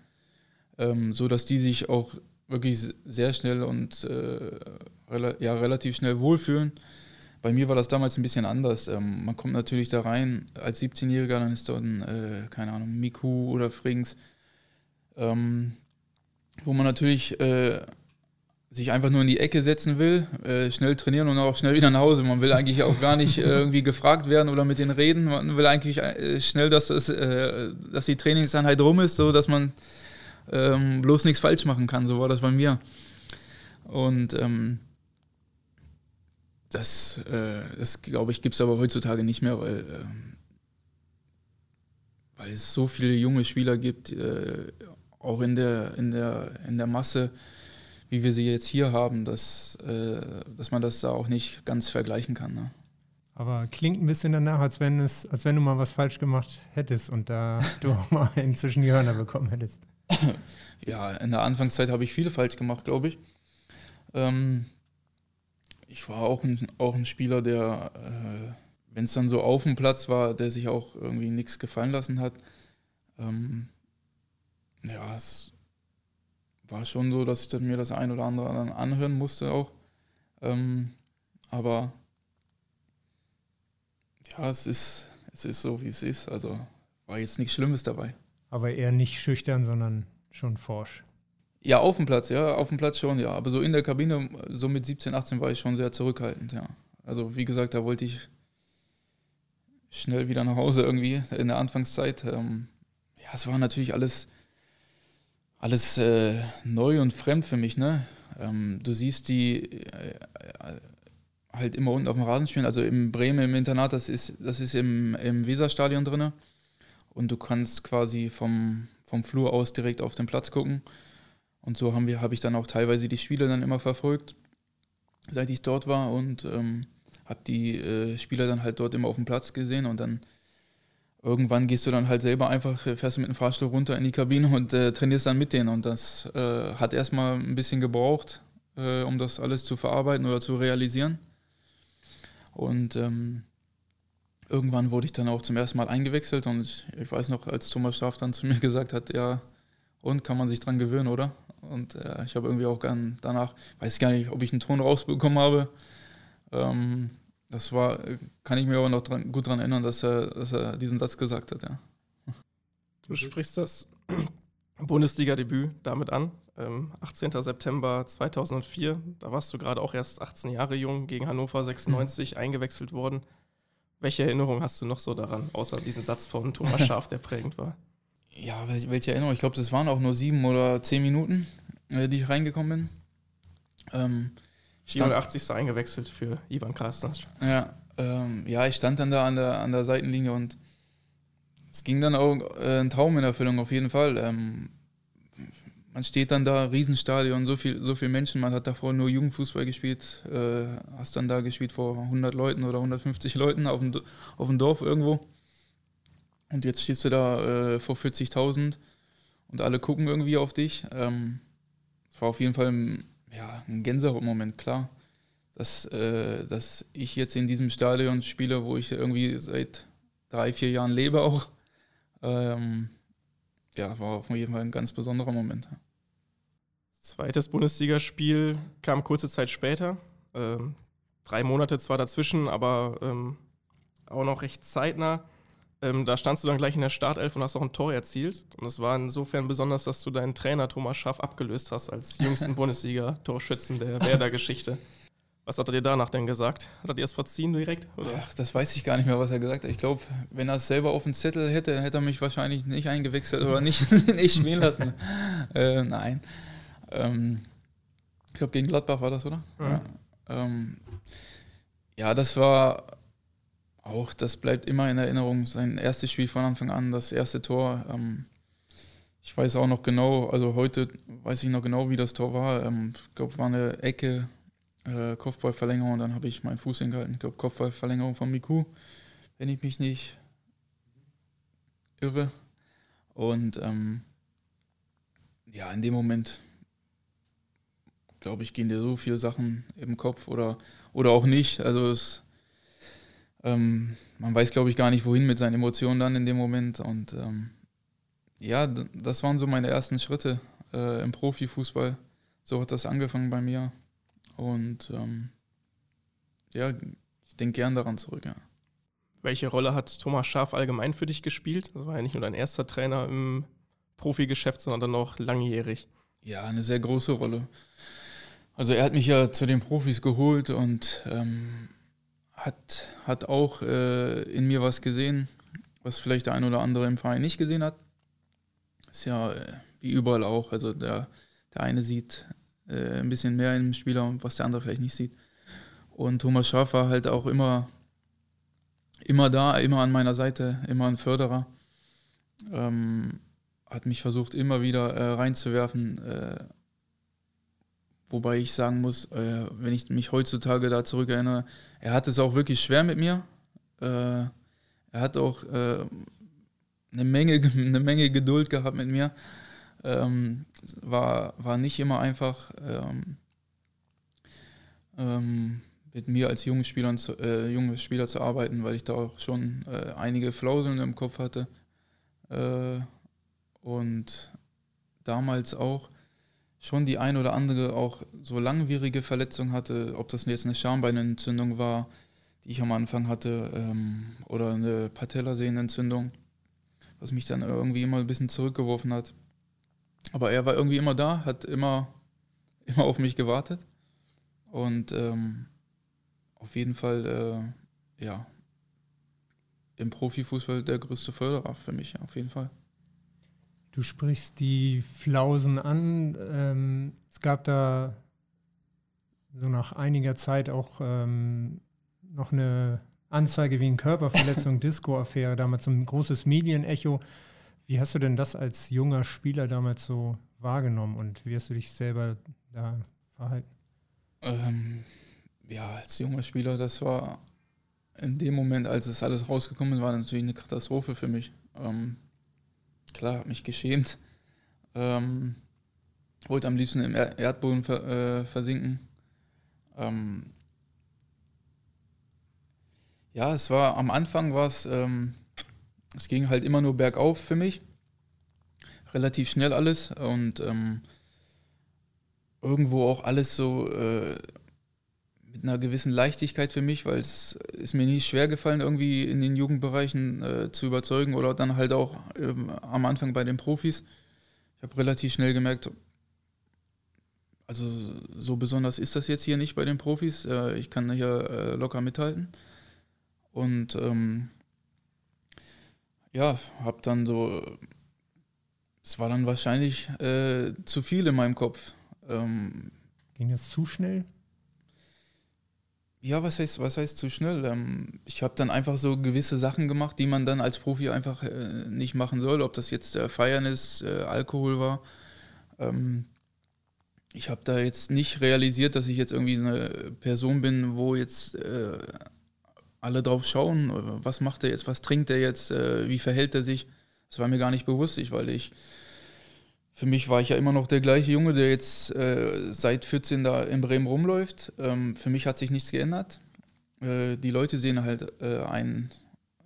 Ähm, so dass die sich auch wirklich sehr schnell und äh, ja, relativ schnell wohlfühlen. Bei mir war das damals ein bisschen anders. Ähm, man kommt natürlich da rein als 17-Jähriger, dann ist dort ein, äh, keine Ahnung, Miku oder Frings, ähm, wo man natürlich äh, sich einfach nur in die Ecke setzen will, äh, schnell trainieren und auch schnell wieder nach Hause. Man will eigentlich auch gar nicht äh, irgendwie gefragt werden oder mit denen reden. Man will eigentlich äh, schnell, dass, das, äh, dass die Trainingseinheit rum ist, so dass man ähm, bloß nichts falsch machen kann. So war das bei mir. Und ähm, das, äh, das glaube ich, gibt es aber heutzutage nicht mehr, weil, ähm, weil es so viele junge Spieler gibt, äh, auch in der, in der, in der Masse wie wir sie jetzt hier haben, dass, äh, dass man das da auch nicht ganz vergleichen kann. Ne? Aber klingt ein bisschen danach, als wenn, es, als wenn du mal was falsch gemacht hättest und da du auch mal inzwischen die Hörner bekommen hättest. Ja, in der Anfangszeit habe ich viele falsch gemacht, glaube ich. Ähm, ich war auch ein, auch ein Spieler, der, äh, wenn es dann so auf dem Platz war, der sich auch irgendwie nichts gefallen lassen hat. Ähm, ja, es war schon so, dass ich mir das ein oder andere dann anhören musste auch. Ähm, aber ja, es ist, es ist so, wie es ist. Also war jetzt nichts Schlimmes dabei. Aber eher nicht schüchtern, sondern schon forsch. Ja, auf dem Platz, ja, auf dem Platz schon, ja. Aber so in der Kabine, so mit 17, 18 war ich schon sehr zurückhaltend, ja. Also wie gesagt, da wollte ich schnell wieder nach Hause irgendwie in der Anfangszeit. Ähm, ja, es war natürlich alles alles äh, neu und fremd für mich. Ne? Ähm, du siehst die äh, halt immer unten auf dem Rasen spielen. Also im Bremen im Internat, das ist, das ist im, im Weserstadion drin. Und du kannst quasi vom, vom Flur aus direkt auf den Platz gucken. Und so haben wir, habe ich dann auch teilweise die Spiele dann immer verfolgt, seit ich dort war und ähm, habe die äh, Spieler dann halt dort immer auf dem Platz gesehen und dann irgendwann gehst du dann halt selber einfach, fährst du mit dem Fahrstuhl runter in die Kabine und äh, trainierst dann mit denen. Und das äh, hat erstmal ein bisschen gebraucht, äh, um das alles zu verarbeiten oder zu realisieren. Und ähm, irgendwann wurde ich dann auch zum ersten Mal eingewechselt und ich, ich weiß noch, als Thomas Schaaf dann zu mir gesagt hat, ja, und kann man sich dran gewöhnen, oder? Und äh, ich habe irgendwie auch gern danach, weiß gar nicht, ob ich einen Ton rausbekommen habe. Ähm, das war, kann ich mir aber noch dran, gut daran erinnern, dass er, dass er diesen Satz gesagt hat, ja. Du sprichst das Bundesliga-Debüt damit an. Ähm, 18. September 2004, da warst du gerade auch erst 18 Jahre jung, gegen Hannover 96 mhm. eingewechselt worden. Welche Erinnerung hast du noch so daran, außer diesen Satz von Thomas Schaaf, der prägend war? Ja, welche Erinnerung? Ich glaube, das waren auch nur sieben oder zehn Minuten, äh, die ich reingekommen bin. Ähm, 84. eingewechselt für Ivan Krasnach. Ja, ähm, ja, ich stand dann da an der, an der Seitenlinie und es ging dann auch äh, ein Traum in Erfüllung auf jeden Fall. Ähm, man steht dann da, Riesenstadion, so viel, so viele Menschen, man hat davor nur Jugendfußball gespielt, äh, hast dann da gespielt vor 100 Leuten oder 150 Leuten auf dem, auf dem Dorf irgendwo. Und jetzt stehst du da äh, vor 40.000 und alle gucken irgendwie auf dich. Ähm, es war auf jeden Fall ja, ein Gänsehautmoment, klar. Dass, äh, dass ich jetzt in diesem Stadion spiele, wo ich irgendwie seit drei, vier Jahren lebe auch. Ähm, ja, war auf jeden Fall ein ganz besonderer Moment. Zweites Bundesligaspiel kam kurze Zeit später. Ähm, drei Monate zwar dazwischen, aber ähm, auch noch recht zeitnah. Ähm, da standst du dann gleich in der Startelf und hast auch ein Tor erzielt. Und es war insofern besonders, dass du deinen Trainer Thomas Schaff abgelöst hast als jüngsten Bundesliga-Torschützen der Werder-Geschichte. Was hat er dir danach denn gesagt? Hat er dir das verziehen direkt? Ach, das weiß ich gar nicht mehr, was er gesagt hat. Ich glaube, wenn er es selber auf dem Zettel hätte, hätte er mich wahrscheinlich nicht eingewechselt oder nicht, nicht spielen lassen. äh, nein. Ähm, ich glaube, gegen Gladbach war das, oder? Mhm. Ja. Ähm, ja, das war auch, das bleibt immer in Erinnerung. Sein erstes Spiel von Anfang an, das erste Tor. Ähm, ich weiß auch noch genau, also heute weiß ich noch genau, wie das Tor war. Ähm, ich glaube, war eine Ecke, äh, Kopfballverlängerung dann habe ich meinen Fuß hingehalten. Ich glaube, Kopfballverlängerung von Miku, wenn ich mich nicht irre. Und ähm, ja, in dem Moment, glaube ich, gehen dir so viele Sachen im Kopf oder, oder auch nicht. Also es ähm, man weiß, glaube ich, gar nicht, wohin mit seinen Emotionen dann in dem Moment. Und ähm, ja, das waren so meine ersten Schritte äh, im Profifußball. So hat das angefangen bei mir. Und ähm, ja, ich denke gern daran zurück, ja. Welche Rolle hat Thomas Schaaf allgemein für dich gespielt? Das war ja nicht nur dein erster Trainer im Profigeschäft, sondern dann auch langjährig. Ja, eine sehr große Rolle. Also er hat mich ja zu den Profis geholt und ähm, hat, hat auch äh, in mir was gesehen, was vielleicht der ein oder andere im Verein nicht gesehen hat. Ist ja äh, wie überall auch. Also der, der eine sieht äh, ein bisschen mehr im Spieler, was der andere vielleicht nicht sieht. Und Thomas Schaaf war halt auch immer, immer da, immer an meiner Seite, immer ein Förderer. Ähm, hat mich versucht, immer wieder äh, reinzuwerfen, äh, Wobei ich sagen muss, äh, wenn ich mich heutzutage da zurückerinnere, er hat es auch wirklich schwer mit mir. Äh, er hat auch äh, eine, Menge, eine Menge Geduld gehabt mit mir. Ähm, war, war nicht immer einfach, ähm, ähm, mit mir als jungen Spielern zu, äh, junge Spieler zu arbeiten, weil ich da auch schon äh, einige Flauseln im Kopf hatte. Äh, und damals auch schon die ein oder andere auch so langwierige Verletzung hatte, ob das jetzt eine Schambeinentzündung war, die ich am Anfang hatte, ähm, oder eine Patellasehnenentzündung, was mich dann irgendwie immer ein bisschen zurückgeworfen hat. Aber er war irgendwie immer da, hat immer, immer auf mich gewartet und ähm, auf jeden Fall, äh, ja, im Profifußball der größte Förderer für mich, auf jeden Fall. Du sprichst die Flausen an. Ähm, es gab da so nach einiger Zeit auch ähm, noch eine Anzeige wie eine Körperverletzung, Disco-Affäre, damals so ein großes Medienecho. Wie hast du denn das als junger Spieler damals so wahrgenommen und wie hast du dich selber da verhalten? Ähm, ja, als junger Spieler, das war in dem Moment, als es alles rausgekommen war, natürlich eine Katastrophe für mich. Ähm, klar, habe mich geschämt. Ähm, wollte am liebsten im Erdboden ver, äh, versinken. Ähm, ja, es war am Anfang war es, ähm, es ging halt immer nur bergauf für mich. Relativ schnell alles und ähm, irgendwo auch alles so äh, mit einer gewissen Leichtigkeit für mich, weil es ist mir nie schwer gefallen, irgendwie in den Jugendbereichen äh, zu überzeugen oder dann halt auch äh, am Anfang bei den Profis. Ich habe relativ schnell gemerkt, also so besonders ist das jetzt hier nicht bei den Profis. Äh, ich kann hier äh, locker mithalten. Und ähm, ja, habe dann so, es war dann wahrscheinlich äh, zu viel in meinem Kopf. Ähm, Ging es zu schnell? Ja, was heißt, was heißt zu schnell? Ähm, ich habe dann einfach so gewisse Sachen gemacht, die man dann als Profi einfach äh, nicht machen soll. Ob das jetzt äh, Feiern ist, äh, Alkohol war. Ähm, ich habe da jetzt nicht realisiert, dass ich jetzt irgendwie eine Person bin, wo jetzt äh, alle drauf schauen, was macht er jetzt, was trinkt er jetzt, äh, wie verhält er sich. Das war mir gar nicht bewusst, weil ich für mich war ich ja immer noch der gleiche Junge, der jetzt äh, seit 14 da in Bremen rumläuft. Ähm, für mich hat sich nichts geändert. Äh, die Leute sehen halt äh, einen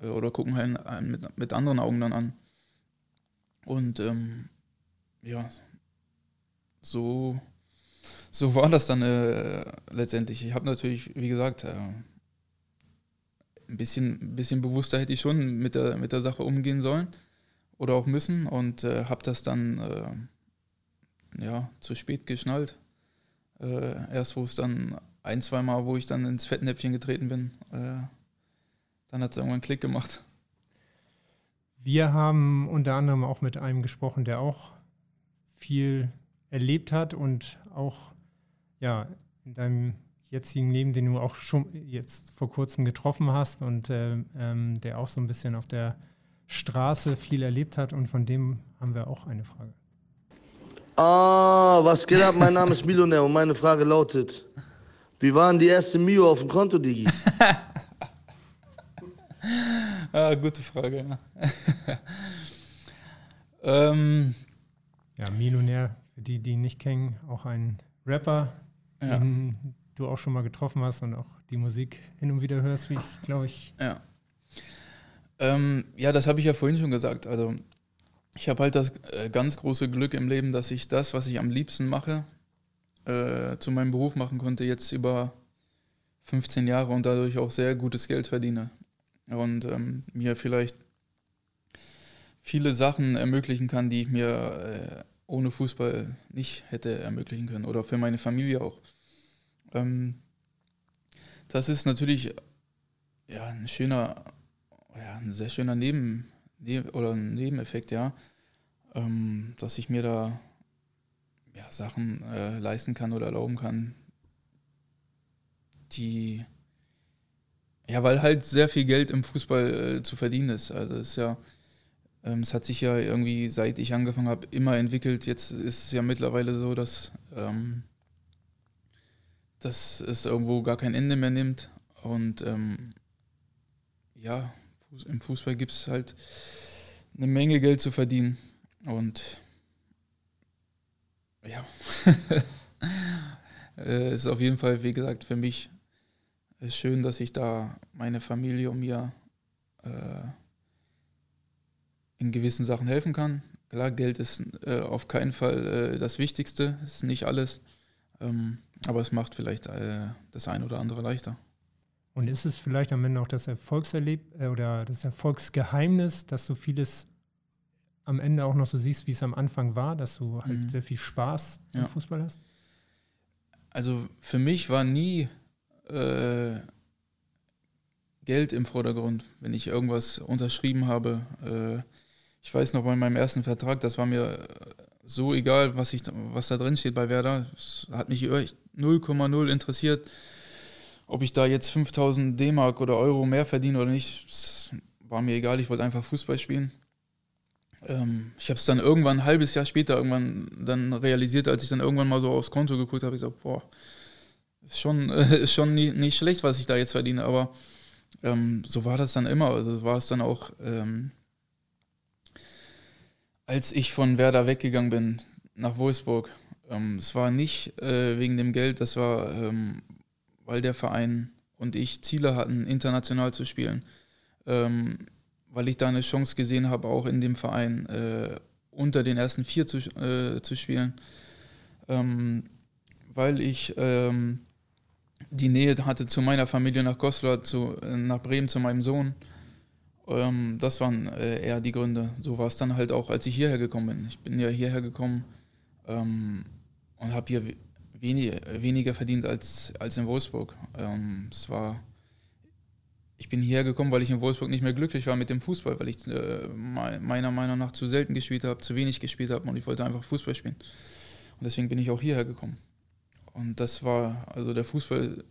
äh, oder gucken halt einen mit, mit, anderen Augen dann an. Und ähm, ja, so, so war das dann äh, letztendlich. Ich habe natürlich, wie gesagt, äh, ein bisschen, bisschen bewusster hätte ich schon mit der, mit der Sache umgehen sollen oder auch müssen und äh, habe das dann äh, ja, zu spät geschnallt. Äh, erst wo es dann ein, zwei Mal, wo ich dann ins Fettnäpfchen getreten bin, äh, dann hat es irgendwann einen Klick gemacht. Wir haben unter anderem auch mit einem gesprochen, der auch viel erlebt hat und auch ja, in deinem jetzigen Leben, den du auch schon jetzt vor kurzem getroffen hast und äh, ähm, der auch so ein bisschen auf der Straße viel erlebt hat und von dem haben wir auch eine Frage. Ah, was geht ab? Mein Name ist Millionär und meine Frage lautet: Wie waren die ersten Mio auf dem Konto, Digi? ah, gute Frage, ja. ähm, ja, Millionär, für die, die ihn nicht kennen, auch ein Rapper, ja. den du auch schon mal getroffen hast und auch die Musik hin und wieder hörst, wie ich glaube ich. Ja. Ähm, ja, das habe ich ja vorhin schon gesagt. Also ich habe halt das äh, ganz große Glück im Leben, dass ich das, was ich am liebsten mache, äh, zu meinem Beruf machen konnte, jetzt über 15 Jahre und dadurch auch sehr gutes Geld verdiene. Und ähm, mir vielleicht viele Sachen ermöglichen kann, die ich mir äh, ohne Fußball nicht hätte ermöglichen können oder für meine Familie auch. Ähm, das ist natürlich ja, ein schöner, ja, ein sehr schöner Neben oder ein Nebeneffekt, ja, ähm, dass ich mir da ja, Sachen äh, leisten kann oder erlauben kann, die ja, weil halt sehr viel Geld im Fußball äh, zu verdienen ist. Also es ist ja, ähm, es hat sich ja irgendwie, seit ich angefangen habe, immer entwickelt. Jetzt ist es ja mittlerweile so, dass ähm, dass es irgendwo gar kein Ende mehr nimmt. Und ähm, ja, im Fußball gibt es halt eine Menge Geld zu verdienen. Und ja, es ist auf jeden Fall, wie gesagt, für mich schön, dass ich da meine Familie und mir äh, in gewissen Sachen helfen kann. Klar, Geld ist äh, auf keinen Fall äh, das Wichtigste, ist nicht alles. Ähm, aber es macht vielleicht äh, das eine oder andere leichter. Und ist es vielleicht am Ende auch das Erfolgserleb äh, oder das Erfolgsgeheimnis, dass du vieles am Ende auch noch so siehst, wie es am Anfang war, dass du halt mhm. sehr viel Spaß ja. im Fußball hast? Also für mich war nie äh, Geld im Vordergrund, wenn ich irgendwas unterschrieben habe. Äh, ich weiß noch bei meinem ersten Vertrag, das war mir so egal, was, ich, was da drin steht bei Werder. Es hat mich 0,0 interessiert, ob ich da jetzt 5000 D-Mark oder Euro mehr verdiene oder nicht. War mir egal, ich wollte einfach Fußball spielen. Ähm, ich habe es dann irgendwann ein halbes Jahr später irgendwann dann realisiert, als ich dann irgendwann mal so aufs Konto geguckt habe, ich so, boah, ist schon, äh, schon nie, nicht schlecht, was ich da jetzt verdiene, aber ähm, so war das dann immer. Also war es dann auch ähm, als ich von Werder weggegangen bin nach Wolfsburg, ähm, es war nicht äh, wegen dem Geld, das war, ähm, weil der Verein und ich Ziele hatten, international zu spielen. Ähm, weil ich da eine Chance gesehen habe, auch in dem Verein äh, unter den ersten vier zu, äh, zu spielen. Ähm, weil ich ähm, die Nähe hatte zu meiner Familie nach Goslar, zu, äh, nach Bremen, zu meinem Sohn. Ähm, das waren äh, eher die Gründe. So war es dann halt auch, als ich hierher gekommen bin. Ich bin ja hierher gekommen ähm, und habe hier wenig, weniger verdient als, als in Wolfsburg. Ähm, es war, ich bin hierher gekommen, weil ich in Wolfsburg nicht mehr glücklich war mit dem Fußball, weil ich äh, meiner Meinung nach zu selten gespielt habe, zu wenig gespielt habe und ich wollte einfach Fußball spielen. Und deswegen bin ich auch hierher gekommen. Und das war, also der Fußball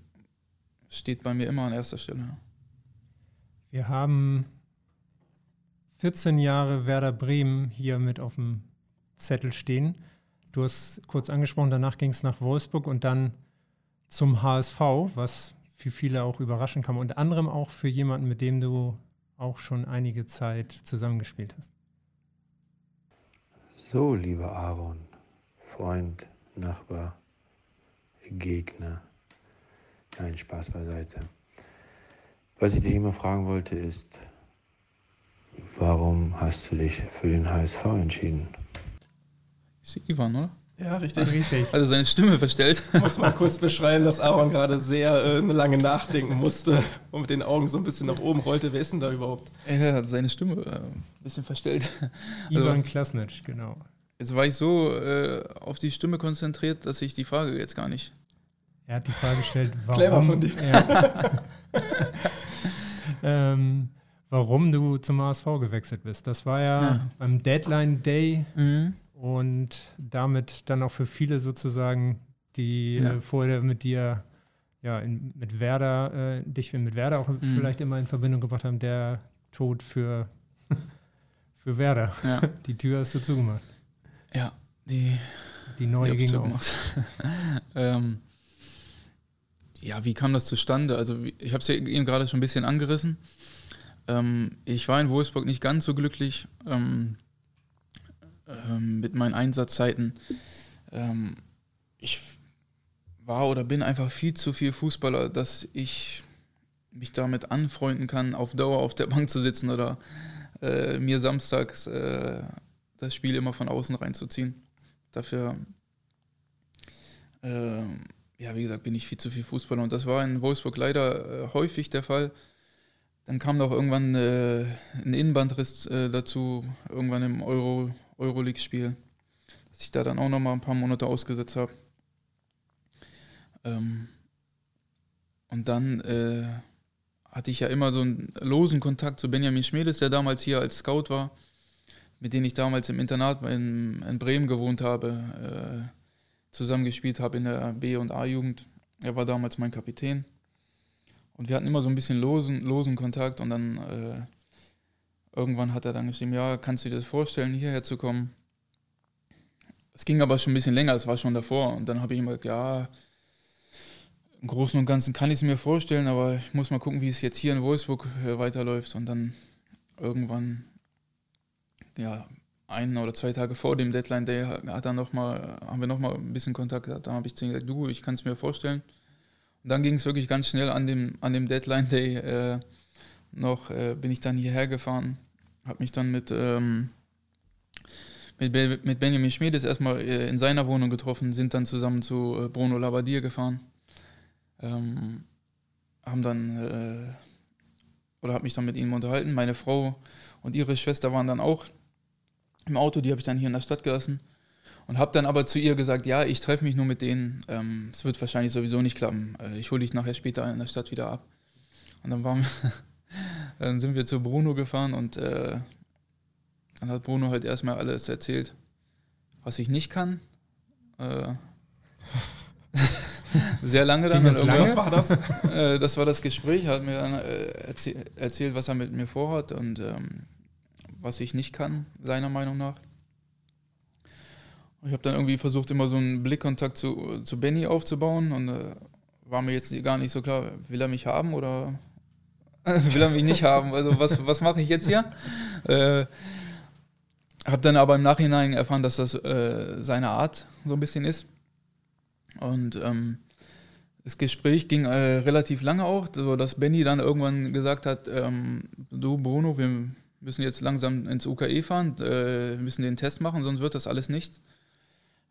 steht bei mir immer an erster Stelle. Wir haben 14 Jahre Werder Bremen hier mit auf dem Zettel stehen. Du hast kurz angesprochen, danach ging es nach Wolfsburg und dann zum HSV, was für viele auch überraschen kam, unter anderem auch für jemanden, mit dem du auch schon einige Zeit zusammengespielt hast. So, lieber Aaron, Freund, Nachbar, Gegner. Nein, Spaß beiseite. Was ich dich immer fragen wollte ist, warum hast du dich für den HSV entschieden? Ist Ivan, oder? Ja, richtig. Richtig. Also seine Stimme verstellt. Ich muss mal kurz beschreiben, dass Aaron gerade sehr äh, lange nachdenken musste und mit den Augen so ein bisschen nach oben rollte. Wer ist denn da überhaupt? Er hat seine Stimme äh, ein bisschen verstellt. Ivan Klasnitsch, genau. Jetzt war ich so äh, auf die Stimme konzentriert, dass ich die Frage jetzt gar nicht. Er hat die Frage gestellt, warum, Clever von dir. Ja. ähm, warum du zum HSV gewechselt bist. Das war ja, Ja. beim Deadline Day und damit dann auch für viele sozusagen, die Ja. äh, vorher mit dir, ja, in, mit Werder, äh, dich mit Werder auch vielleicht immer in Verbindung gebracht haben, der Tod für, für Werder. Ja, Die Tür hast du zugemacht. ja die Die neue ich ging auf. ähm, ja, wie kam das zustande? Also ich habe es ja eben gerade schon ein bisschen angerissen. Ähm, ich war in Wolfsburg nicht ganz so glücklich ähm, ähm, mit meinen Einsatzzeiten. Ähm, ich war oder bin einfach viel zu viel Fußballer, dass ich mich damit anfreunden kann, auf Dauer auf der Bank zu sitzen oder äh, mir samstags äh, das Spiel immer von außen reinzuziehen. Dafür, ähm, ja, wie gesagt, bin ich viel zu viel Fußballer und das war in Wolfsburg leider äh, häufig der Fall. Dann kam noch irgendwann äh, ein Innenbandriss äh, dazu, irgendwann im Euro, Euroleague-Spiel, dass ich da dann auch noch mal ein paar Monate ausgesetzt habe. Ähm, und dann äh, hatte ich ja immer so einen losen Kontakt zu Benjamin Schmedes, der damals hier als Scout war, mit dem ich damals im Internat in, in Bremen gewohnt habe, äh, zusammengespielt habe in der B- und A-Jugend. Er war damals mein Kapitän. Und wir hatten immer so ein bisschen losen, losen Kontakt und dann äh, irgendwann hat er dann geschrieben, ja, kannst du dir das vorstellen, hierher zu kommen? Es ging aber schon ein bisschen länger, es war schon davor. Und dann habe ich immer gesagt, ja, im Großen und Ganzen kann ich es mir vorstellen, aber ich muss mal gucken, wie es jetzt hier in Wolfsburg äh, weiterläuft. Und dann irgendwann, ja, ein oder zwei Tage vor dem Deadline Day hat er noch mal, haben wir nochmal ein bisschen Kontakt gehabt. Da habe ich zu ihm gesagt, du, ich kann es mir vorstellen. Und dann ging es wirklich ganz schnell an dem, an dem Deadline Day äh, noch, äh, bin ich dann hierher gefahren, habe mich dann mit, ähm, mit, Be- mit Benjamin Schmiedes erstmal äh, in seiner Wohnung getroffen, sind dann zusammen zu äh, Bruno Labbadia gefahren. Ähm, haben dann, äh, oder habe mich dann mit ihm unterhalten. Meine Frau und ihre Schwester waren dann auch im Auto, die habe ich dann hier in der Stadt gelassen. Und habe dann aber zu ihr gesagt, ja, ich treffe mich nur mit denen. Ähm, Es wird wahrscheinlich sowieso nicht klappen. Äh, Ich hole dich nachher später in der Stadt wieder ab. Und dann, waren wir dann sind wir zu Bruno gefahren und äh, dann hat Bruno halt erstmal alles erzählt, was ich nicht kann. Äh, sehr lange dann. Das irgendwann- lange? Was war das? äh, das war das Gespräch, er hat mir dann äh, erzäh erzählt, was er mit mir vorhat und ähm, was ich nicht kann, seiner Meinung nach. Ich habe dann irgendwie versucht, immer so einen Blickkontakt zu, zu Benny aufzubauen und äh, war mir jetzt gar nicht so klar, will er mich haben oder will er mich nicht haben? Also was, was mache ich jetzt hier? Äh, habe dann aber im Nachhinein erfahren, dass das äh, seine Art so ein bisschen ist. Und ähm, das Gespräch ging äh, relativ lange auch, so dass Benny dann irgendwann gesagt hat, ähm, du Bruno, wir müssen jetzt langsam ins UKE fahren, äh, müssen den Test machen, sonst wird das alles nichts.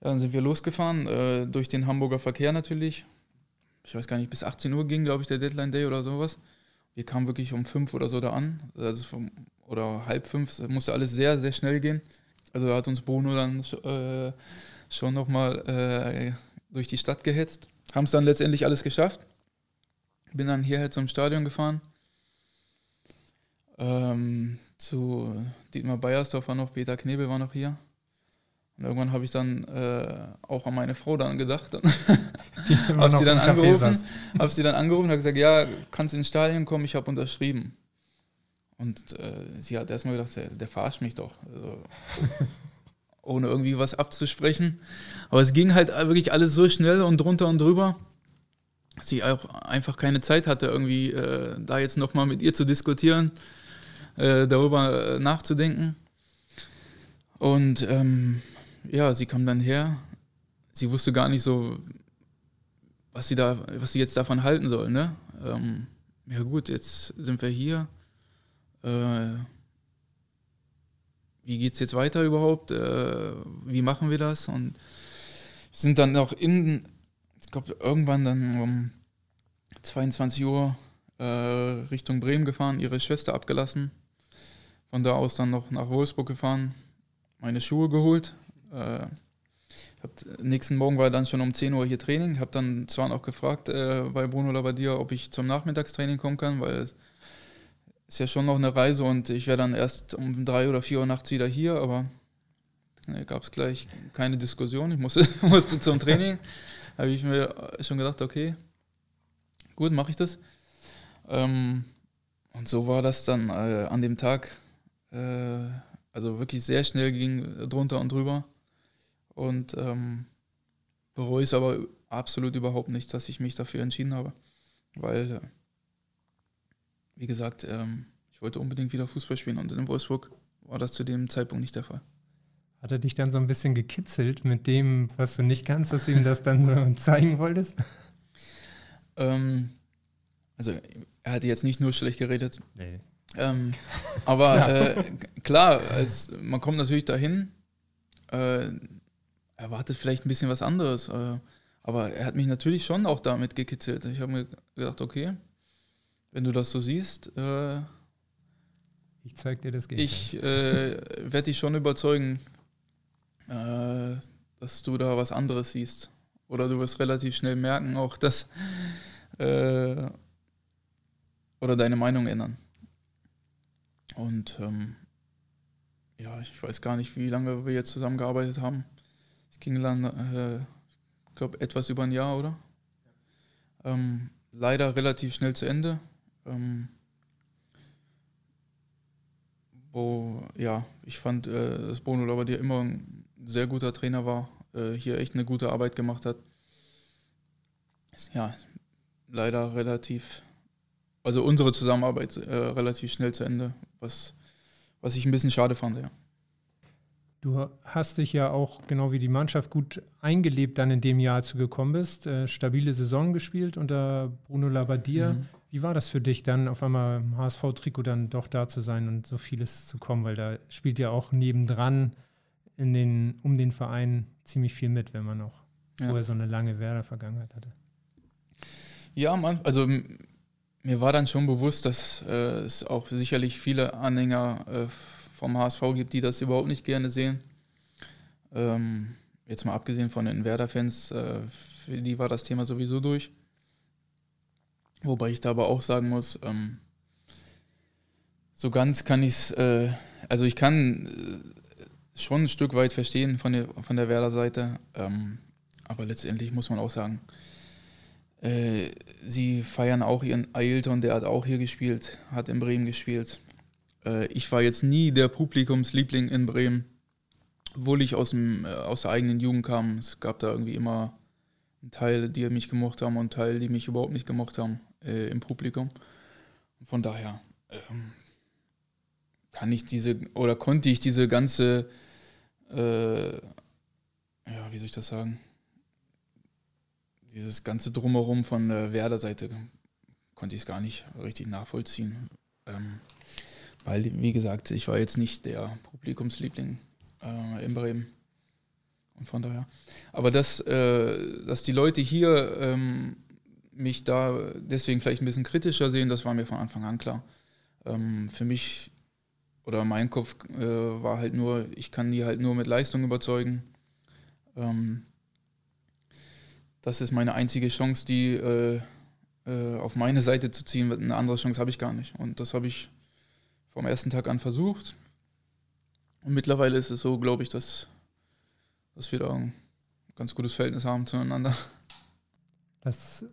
Dann sind wir losgefahren, äh, durch den Hamburger Verkehr natürlich. Ich weiß gar nicht, bis 18 Uhr ging, glaube ich, der Deadline Day oder sowas. Wir kamen wirklich um 5 oder so da an, also vom, oder halb fünf, musste alles sehr, sehr schnell gehen. Also hat uns Bruno dann äh, schon nochmal äh, durch die Stadt gehetzt. Haben es dann letztendlich alles geschafft. Bin dann hierher zum Stadion gefahren. Ähm, zu Dietmar Beiersdorf war noch, Peter Knebel war noch hier. Und irgendwann habe ich dann äh, auch an meine Frau dann gedacht. Immer Hab noch sie dann angerufen, hab sie dann angerufen und habe gesagt, ja, kannst ins Stadion kommen, ich habe unterschrieben. Und äh, sie hat erstmal gedacht, der, der verarscht mich doch. Also, ohne irgendwie was abzusprechen. Aber es ging halt wirklich alles so schnell und drunter und drüber, dass sie auch einfach keine Zeit hatte, irgendwie äh, da jetzt nochmal mit ihr zu diskutieren, äh, darüber äh, nachzudenken. Und ähm, ja, sie kam dann her. Sie wusste gar nicht so, was sie da, was sie jetzt davon halten soll. Ne? Ähm, ja gut, jetzt sind wir hier. Äh, wie geht es jetzt weiter überhaupt? Äh, wie machen wir das? Und sind dann auch in, ich glaube, irgendwann dann um 22 Uhr äh, Richtung Bremen gefahren, ihre Schwester abgelassen. Von da aus dann noch nach Wolfsburg gefahren, meine Schuhe geholt. Äh, hab, nächsten Morgen war dann schon um 10 Uhr hier Training. Habe dann zwar noch gefragt äh, bei Bruno Labbadia, ob ich zum Nachmittagstraining kommen kann, weil es ist ja schon noch eine Reise und ich wäre dann erst um 3 oder 4 Uhr nachts wieder hier, aber ne, gab es gleich keine Diskussion. Ich musste, musste zum Training. habe ich mir schon gedacht, okay, gut, mache ich das. Ähm, und so war das dann äh, an dem Tag. Äh, also wirklich sehr schnell ging drunter und drüber. Und ähm, bereue es aber absolut überhaupt nicht, dass ich mich dafür entschieden habe. Weil, äh, wie gesagt, ähm, ich wollte unbedingt wieder Fußball spielen und in Wolfsburg war das zu dem Zeitpunkt nicht der Fall. Hat er dich dann so ein bisschen gekitzelt mit dem, was du nicht kannst, dass du ihm das dann so zeigen wolltest? Ähm, also er hatte jetzt nicht nur schlecht geredet. Nee. Ähm, aber klar, äh, klar als, man kommt natürlich dahin, äh, erwartet vielleicht ein bisschen was anderes. Äh, aber er hat mich natürlich schon auch damit gekitzelt. Ich habe mir gedacht, okay, wenn du das so siehst, äh, ich zeig dir das Gegenteil. Ich äh, werde dich schon überzeugen, äh, dass du da was anderes siehst. Oder du wirst relativ schnell merken, auch dass äh, oder deine Meinung ändern. Und ähm, ja, ich weiß gar nicht, wie lange wir jetzt zusammengearbeitet haben. Ging dann, äh, ich glaube, etwas über ein Jahr, oder? Ähm, leider relativ schnell zu Ende. Ähm, wo, ja, ich fand, äh, dass Bruno Labbadia immer ein sehr guter Trainer war, äh, hier echt eine gute Arbeit gemacht hat. Ja, leider relativ also unsere Zusammenarbeit äh, relativ schnell zu Ende, was, was ich ein bisschen schade fand, ja. Du hast dich ja auch, genau wie die Mannschaft, gut eingelebt dann in dem Jahr, als du gekommen bist. Äh, stabile Saison gespielt unter Bruno Labbadia. Mhm. Wie war das für dich dann, auf einmal im HSV-Trikot dann doch da zu sein und so vieles zu kommen? Weil da spielt ja auch nebendran in den, um den Verein ziemlich viel mit, wenn man auch ja. vorher so eine lange Werder-Vergangenheit hatte. Ja, man, also mir war dann schon bewusst, dass äh, es auch sicherlich viele Anhänger äh, vom HSV gibt, die das überhaupt nicht gerne sehen. Ähm, jetzt mal abgesehen von den Werder-Fans, äh, für die war das Thema sowieso durch. Wobei ich da aber auch sagen muss, ähm, so ganz kann ich es, äh, also ich kann äh, schon ein Stück weit verstehen von der, von der Werder-Seite, ähm, aber letztendlich muss man auch sagen, äh, sie feiern auch ihren Ailton, der hat auch hier gespielt, hat in Bremen gespielt. Äh, ich war jetzt nie der Publikumsliebling in Bremen, obwohl ich aus, dem, äh, aus der eigenen Jugend kam. Es gab da irgendwie immer einen Teil, die mich gemocht haben und einen Teil, die mich überhaupt nicht gemocht haben äh, im Publikum. Von daher ähm, kann ich diese oder konnte ich diese ganze, äh, ja, wie soll ich das sagen? dieses ganze Drumherum von der Werder-Seite konnte ich es gar nicht richtig nachvollziehen. Ähm, weil, wie gesagt, ich war jetzt nicht der Publikumsliebling äh, in Bremen. Und von daher. Aber dass, äh, dass die Leute hier ähm, mich da deswegen vielleicht ein bisschen kritischer sehen, das war mir von Anfang an klar. Ähm, für mich oder mein Kopf äh, war halt nur, ich kann die halt nur mit Leistung überzeugen. Ähm, das ist meine einzige Chance, die äh, äh, auf meine Seite zu ziehen. Eine andere Chance habe ich gar nicht. Und das habe ich vom ersten Tag an versucht. Und mittlerweile ist es so, glaube ich, dass, dass wir da ein ganz gutes Verhältnis haben zueinander. Das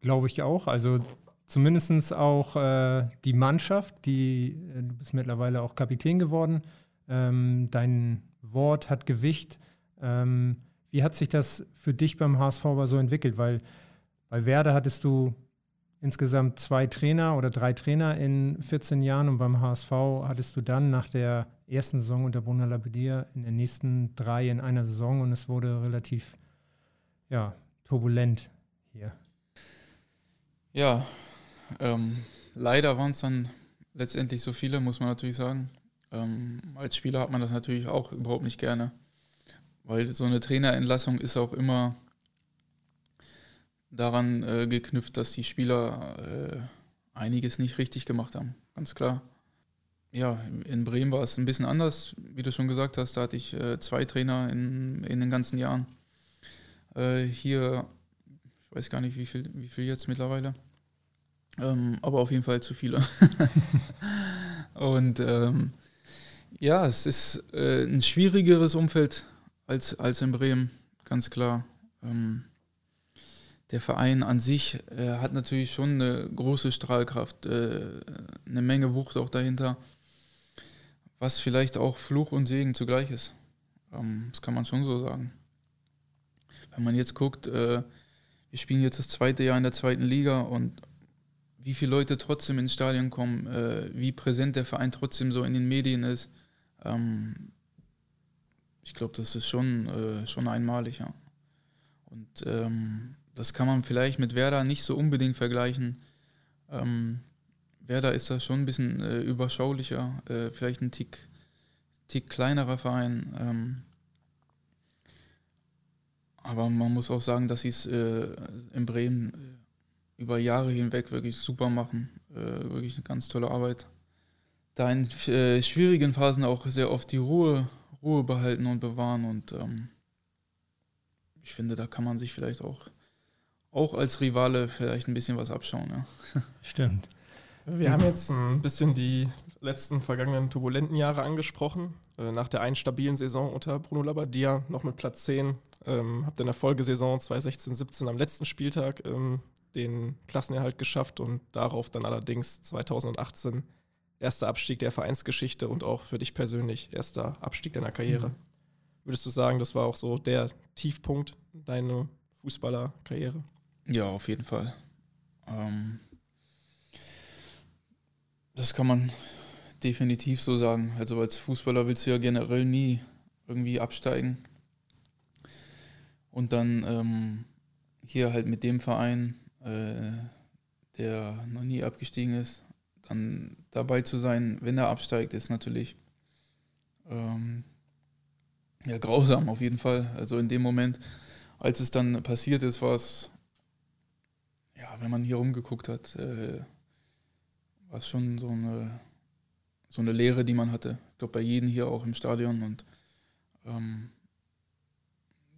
glaube ich auch. Also zumindest auch äh, die Mannschaft, die, äh, du bist mittlerweile auch Kapitän geworden. Ähm, dein Wort hat Gewicht. Ähm, wie hat sich das für dich beim HSV aber so entwickelt? Weil bei Werder hattest du insgesamt zwei Trainer oder drei Trainer in 14 Jahren und beim HSV hattest du dann nach der ersten Saison unter Bruno Labbadia in den nächsten drei in einer Saison und es wurde relativ ja, turbulent hier. Ja, ähm, leider waren es dann letztendlich so viele, muss man natürlich sagen. Ähm, als Spieler hat man das natürlich auch überhaupt nicht gerne, weil so eine Trainerentlassung ist auch immer daran äh, geknüpft, dass die Spieler äh, einiges nicht richtig gemacht haben, ganz klar. Ja, in Bremen war es ein bisschen anders, wie du schon gesagt hast. Da hatte ich äh, zwei Trainer in, in den ganzen Jahren. Äh, hier, ich weiß gar nicht, wie viel, wie viel jetzt mittlerweile. Ähm, aber auf jeden Fall zu viele. Und ähm, ja, es ist äh, ein schwierigeres Umfeld als, als in Bremen, ganz klar. Ähm, der Verein an sich äh, hat natürlich schon eine große Strahlkraft, äh, eine Menge Wucht auch dahinter, was vielleicht auch Fluch und Segen zugleich ist. Ähm, das kann man schon so sagen. Wenn man jetzt guckt, äh, wir spielen jetzt das zweite Jahr in der zweiten Liga und wie viele Leute trotzdem ins Stadion kommen, äh, wie präsent der Verein trotzdem so in den Medien ist, ähm, ich glaube, das ist schon, äh, schon einmalig, ja. Und ähm, das kann man vielleicht mit Werder nicht so unbedingt vergleichen. Ähm, Werder ist da schon ein bisschen äh, überschaulicher, äh, vielleicht ein Tick, Tick kleinerer Verein. Ähm, aber man muss auch sagen, dass sie es äh, in Bremen äh, über Jahre hinweg wirklich super machen. Äh, wirklich eine ganz tolle Arbeit. Da in äh, schwierigen Phasen auch sehr oft die Ruhe, Ruhe behalten und bewahren. Und ähm, ich finde, da kann man sich vielleicht auch auch als Rivale vielleicht ein bisschen was abschauen. Ja. Stimmt. Wir haben jetzt ein bisschen die letzten vergangenen turbulenten Jahre angesprochen. Äh, nach der einen stabilen Saison unter Bruno Labbadia noch mit Platz 10 ähm, habt ihr in der Folgesaison 2016-17 am letzten Spieltag ähm, den Klassenerhalt geschafft und darauf dann allerdings 2018 erster Abstieg der Vereinsgeschichte und auch für dich persönlich erster Abstieg deiner Karriere. Mhm. Würdest du sagen, das war auch so der Tiefpunkt deiner Fußballerkarriere? Ja, auf jeden Fall. Ähm, das kann man definitiv so sagen. Also als Fußballer willst du ja generell nie irgendwie absteigen. Und dann ähm, hier halt mit dem Verein, äh, der noch nie abgestiegen ist, dann dabei zu sein, wenn er absteigt, ist natürlich ähm, ja, grausam auf jeden Fall. Also in dem Moment, als es dann passiert ist, war es ja, wenn man hier rumgeguckt hat, äh, war es schon so eine, so eine Lehre, die man hatte. Ich glaube, bei jedem hier auch im Stadion. Und ähm,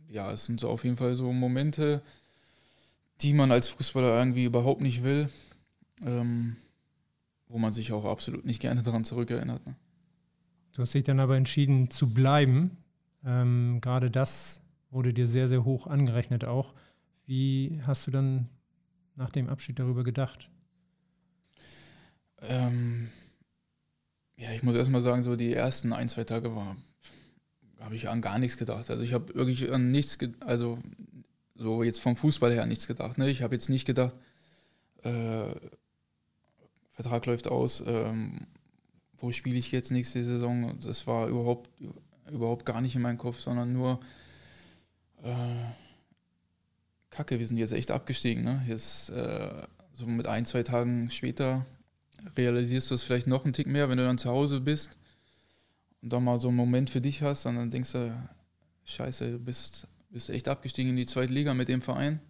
ja, es sind so auf jeden Fall so Momente, die man als Fußballer irgendwie überhaupt nicht will, ähm, wo man sich auch absolut nicht gerne daran zurückerinnert. Ne? Du hast dich dann aber entschieden zu bleiben. Ähm, Gerade das wurde dir sehr, sehr hoch angerechnet auch. Wie hast du dann nach dem Abschied darüber gedacht? Ähm, ja, ich muss erstmal sagen, so die ersten ein, zwei Tage war, habe ich an gar nichts gedacht. Also ich habe wirklich an nichts, also so jetzt vom Fußball her nichts gedacht. Ne? Ich habe jetzt nicht gedacht, äh, Vertrag läuft aus, ähm, wo spiele ich jetzt nächste Saison? Das war überhaupt, überhaupt gar nicht in meinem Kopf, sondern nur, äh, Kacke, wir sind jetzt echt abgestiegen. Ne? Jetzt äh, so mit ein, zwei Tagen später realisierst du es vielleicht noch einen Tick mehr, wenn du dann zu Hause bist und dann mal so einen Moment für dich hast, und dann denkst du, scheiße, du bist, bist echt abgestiegen in die zweite Liga mit dem Verein.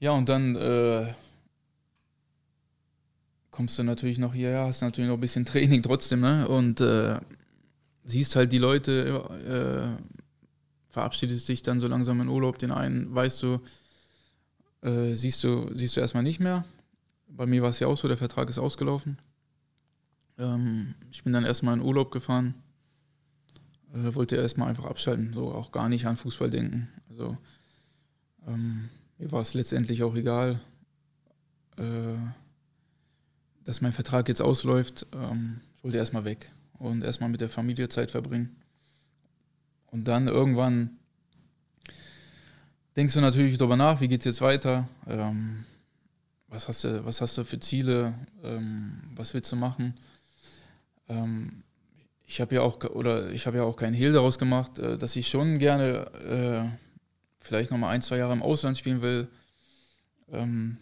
Ja, und dann äh, kommst du natürlich noch hierher, hast natürlich noch ein bisschen Training trotzdem, ne? Und äh, siehst halt die Leute äh, verabschiedest dich dann so langsam in Urlaub. Den einen weißt du, äh, siehst du, siehst du erstmal nicht mehr. Bei mir war es ja auch so, der Vertrag ist ausgelaufen. Ähm, ich bin dann erstmal in Urlaub gefahren. Äh, wollte erstmal einfach abschalten, so auch gar nicht an Fußball denken. Also ähm, mir war es letztendlich auch egal, äh, dass mein Vertrag jetzt ausläuft. Ähm, ich wollte erstmal weg und erstmal mit der Familie Zeit verbringen. Und dann irgendwann denkst du natürlich darüber nach, wie geht es jetzt weiter. Ähm, was hast du, was hast du für Ziele, ähm, was willst du machen? Ähm, ich habe ja auch ja auch keinen Hehl daraus gemacht, äh, dass ich schon gerne äh, vielleicht noch mal ein, zwei Jahre im Ausland spielen will, ähm,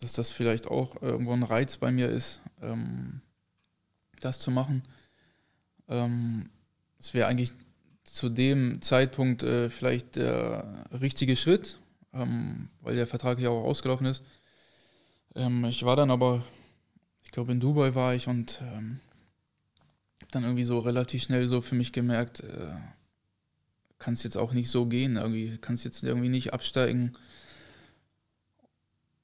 dass das vielleicht auch irgendwo ein Reiz bei mir ist, ähm, das zu machen. Ähm, es wäre eigentlich zu dem Zeitpunkt äh, vielleicht der richtige Schritt, ähm, weil der Vertrag ja auch ausgelaufen ist. Ähm, ich war dann aber, ich glaube in Dubai war ich und ähm, dann irgendwie so relativ schnell so für mich gemerkt, äh, kann es jetzt auch nicht so gehen, irgendwie kannst jetzt irgendwie nicht absteigen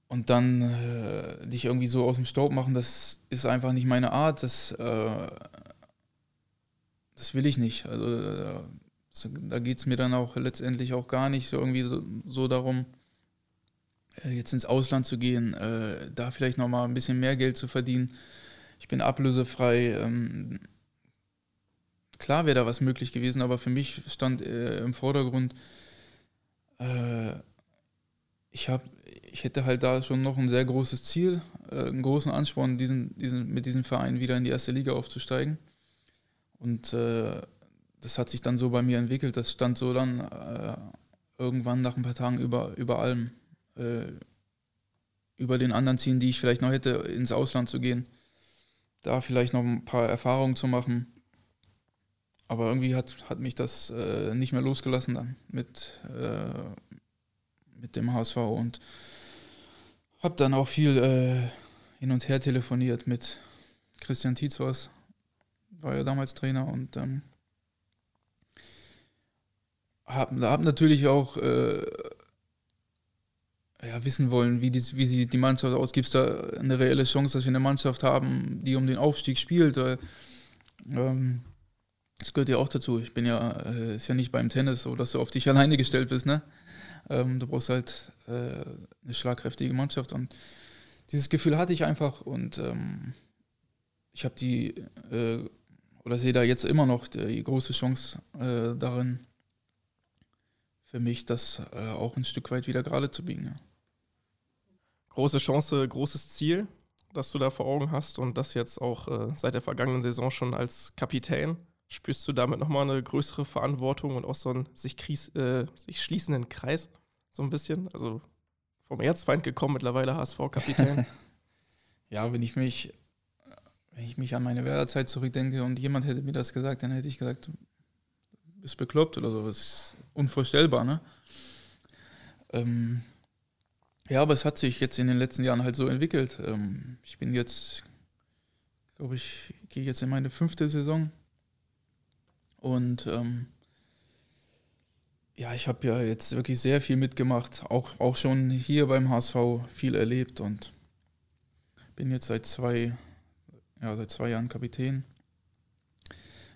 und dann äh, dich irgendwie so aus dem Staub machen, das ist einfach nicht meine Art, das, äh, das will ich nicht. Also äh, da geht es mir dann auch letztendlich auch gar nicht so irgendwie so, so darum, äh, jetzt ins Ausland zu gehen, äh, da vielleicht nochmal ein bisschen mehr Geld zu verdienen. Ich bin ablösefrei. Ähm, klar wäre da was möglich gewesen, aber für mich stand äh, im Vordergrund, äh, ich, hab, ich hätte halt da schon noch ein sehr großes Ziel, äh, einen großen Ansporn, diesen, diesen, mit diesem Verein wieder in die erste Liga aufzusteigen. Und äh, das hat sich dann so bei mir entwickelt. Das stand so dann äh, irgendwann nach ein paar Tagen über, über allem. Äh, über den anderen Zielen, die ich vielleicht noch hätte, ins Ausland zu gehen. Da vielleicht noch ein paar Erfahrungen zu machen aber irgendwie hat, hat mich das äh, nicht mehr losgelassen dann mit, äh, mit dem HSV und habe dann auch viel äh, hin und her telefoniert mit Christian Tietzwas, war ja damals Trainer und ähm, habe hab natürlich auch äh, ja, wissen wollen, wie, die, wie sieht die Mannschaft aus. Gibt es da eine reelle Chance, dass wir eine Mannschaft haben, die um den Aufstieg spielt? Ähm, das gehört ja auch dazu. Ich bin ja, äh, ist ja nicht beim Tennis so, dass du auf dich alleine gestellt bist, ne? Ähm, du brauchst halt äh, eine schlagkräftige Mannschaft und dieses Gefühl hatte ich einfach und ähm, ich habe die äh, oder sehe da jetzt immer noch die große Chance äh, darin, für mich das äh, auch ein Stück weit wieder gerade zu biegen. Ja. Große Chance, großes Ziel, das du da vor Augen hast und das jetzt auch äh, seit der vergangenen Saison schon als Kapitän spürst du damit nochmal eine größere Verantwortung und auch so einen sich, kries, äh, sich schließenden Kreis, so ein bisschen? Also vom Erzfeind gekommen, mittlerweile HSV-Kapitän. ja, wenn ich mich, wenn ich mich an meine Werderzeit zurückdenke und jemand hätte mir das gesagt, dann hätte ich gesagt, du bist bekloppt oder so. Das ist unvorstellbar, ne? Ähm, ja, aber es hat sich jetzt in den letzten Jahren halt so entwickelt. Ähm, ich bin jetzt, glaube ich, gehe jetzt in meine fünfte Saison und ähm, ja, ich habe ja jetzt wirklich sehr viel mitgemacht, auch, auch schon hier beim HSV viel erlebt und bin jetzt seit zwei, ja, seit zwei Jahren Kapitän.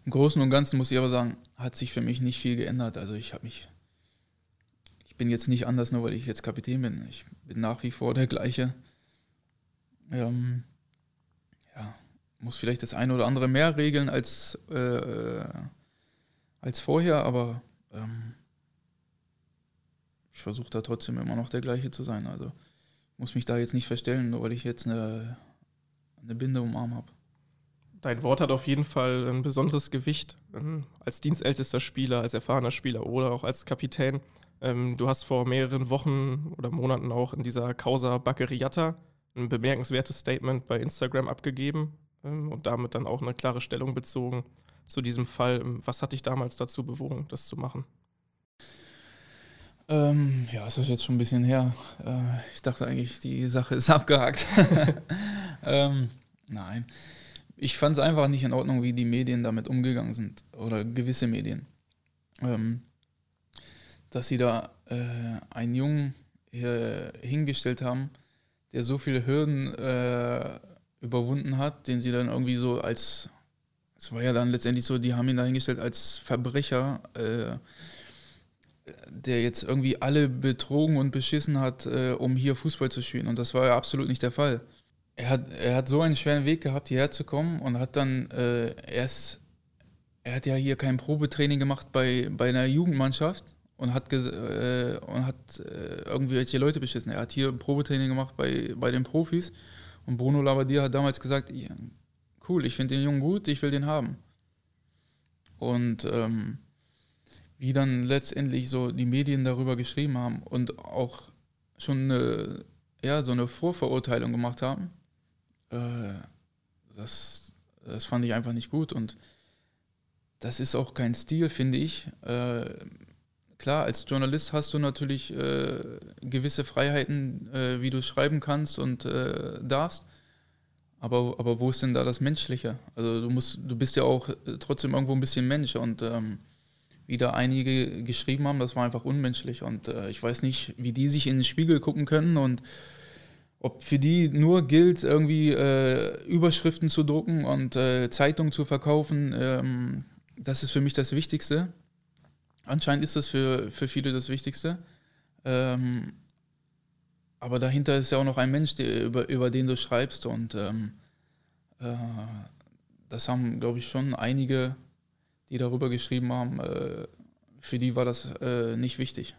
Im Großen und Ganzen muss ich aber sagen, hat sich für mich nicht viel geändert. Also ich habe mich, ich bin jetzt nicht anders, nur weil ich jetzt Kapitän bin. Ich bin nach wie vor der gleiche. Ähm, ja, muss vielleicht das eine oder andere mehr regeln als äh, als vorher, aber ähm, ich versuche da trotzdem immer noch der gleiche zu sein. Also ich muss mich da jetzt nicht verstellen, nur weil ich jetzt eine, eine Binde um den Arm habe. Dein Wort hat auf jeden Fall ein besonderes Gewicht ähm, als dienstältester Spieler, als erfahrener Spieler oder auch als Kapitän. Ähm, du hast vor mehreren Wochen oder Monaten auch in dieser Causa Baccariata ein bemerkenswertes Statement bei Instagram abgegeben ähm, und damit dann auch eine klare Stellung bezogen zu diesem Fall. Was hat dich damals dazu bewogen, das zu machen? Ähm, ja, das ist jetzt schon ein bisschen her. Äh, ich dachte eigentlich, die Sache ist abgehakt. ähm, nein. Ich fand es einfach nicht in Ordnung, wie die Medien damit umgegangen sind. Oder gewisse Medien. Ähm, dass sie da äh, einen Jungen äh, hingestellt haben, der so viele Hürden äh, überwunden hat, den sie dann irgendwie so als es war ja dann letztendlich so, die haben ihn dahingestellt als Verbrecher, äh, der jetzt irgendwie alle betrogen und beschissen hat, äh, um hier Fußball zu spielen. Und das war ja absolut nicht der Fall. Er hat, er hat so einen schweren Weg gehabt, hierher zu kommen und hat dann äh, erst, er hat ja hier kein Probetraining gemacht bei, bei einer Jugendmannschaft und hat, äh, und hat äh, irgendwelche Leute beschissen. Er hat hier Probetraining gemacht bei, bei den Profis und Bruno Labbadia hat damals gesagt, cool, ich finde den Jungen gut, ich will den haben. Und ähm, wie dann letztendlich so die Medien darüber geschrieben haben und auch schon eine, ja, so eine Vorverurteilung gemacht haben, äh, das, das fand ich einfach nicht gut und das ist auch kein Stil, finde ich. Äh, klar, als Journalist hast du natürlich äh, gewisse Freiheiten, äh, wie du schreiben kannst und äh, darfst. Aber, aber wo ist denn da das Menschliche? Also du musst, du bist ja auch äh, trotzdem irgendwo ein bisschen Mensch und ähm, wie da einige geschrieben haben, das war einfach unmenschlich. Und äh, ich weiß nicht, wie die sich in den Spiegel gucken können und ob für die nur gilt, irgendwie äh, Überschriften zu drucken und äh, Zeitungen zu verkaufen. Ähm, das ist für mich das Wichtigste. Anscheinend ist das für, für viele das Wichtigste. Ähm, aber dahinter ist ja auch noch ein Mensch, der, über, über den du schreibst. Und ähm, äh, das haben, glaube ich, schon einige, die darüber geschrieben haben, äh, für die war das äh, nicht wichtig.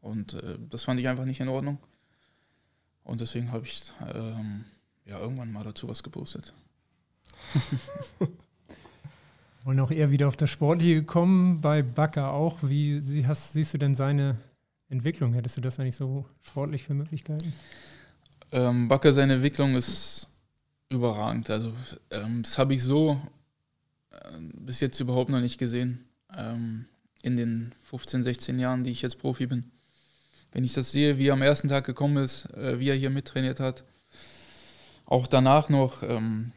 Und äh, das fand ich einfach nicht in Ordnung. Und deswegen habe ich ähm, ja irgendwann mal dazu was gepostet. Und auch eher wieder auf das Sportliche gekommen, bei Bakker auch. Wie sie, hast, siehst du denn seine Entwicklung? Hättest du das eigentlich so sportlich für Möglichkeiten? Ähm, Bakker, seine Entwicklung ist überragend. Also ähm, das habe ich so bis jetzt überhaupt noch nicht gesehen. Ähm, in den 15, 16 Jahren, die ich jetzt Profi bin. Wenn ich das sehe, wie er am ersten Tag gekommen ist, äh, wie er hier mittrainiert hat, auch danach noch, ähm,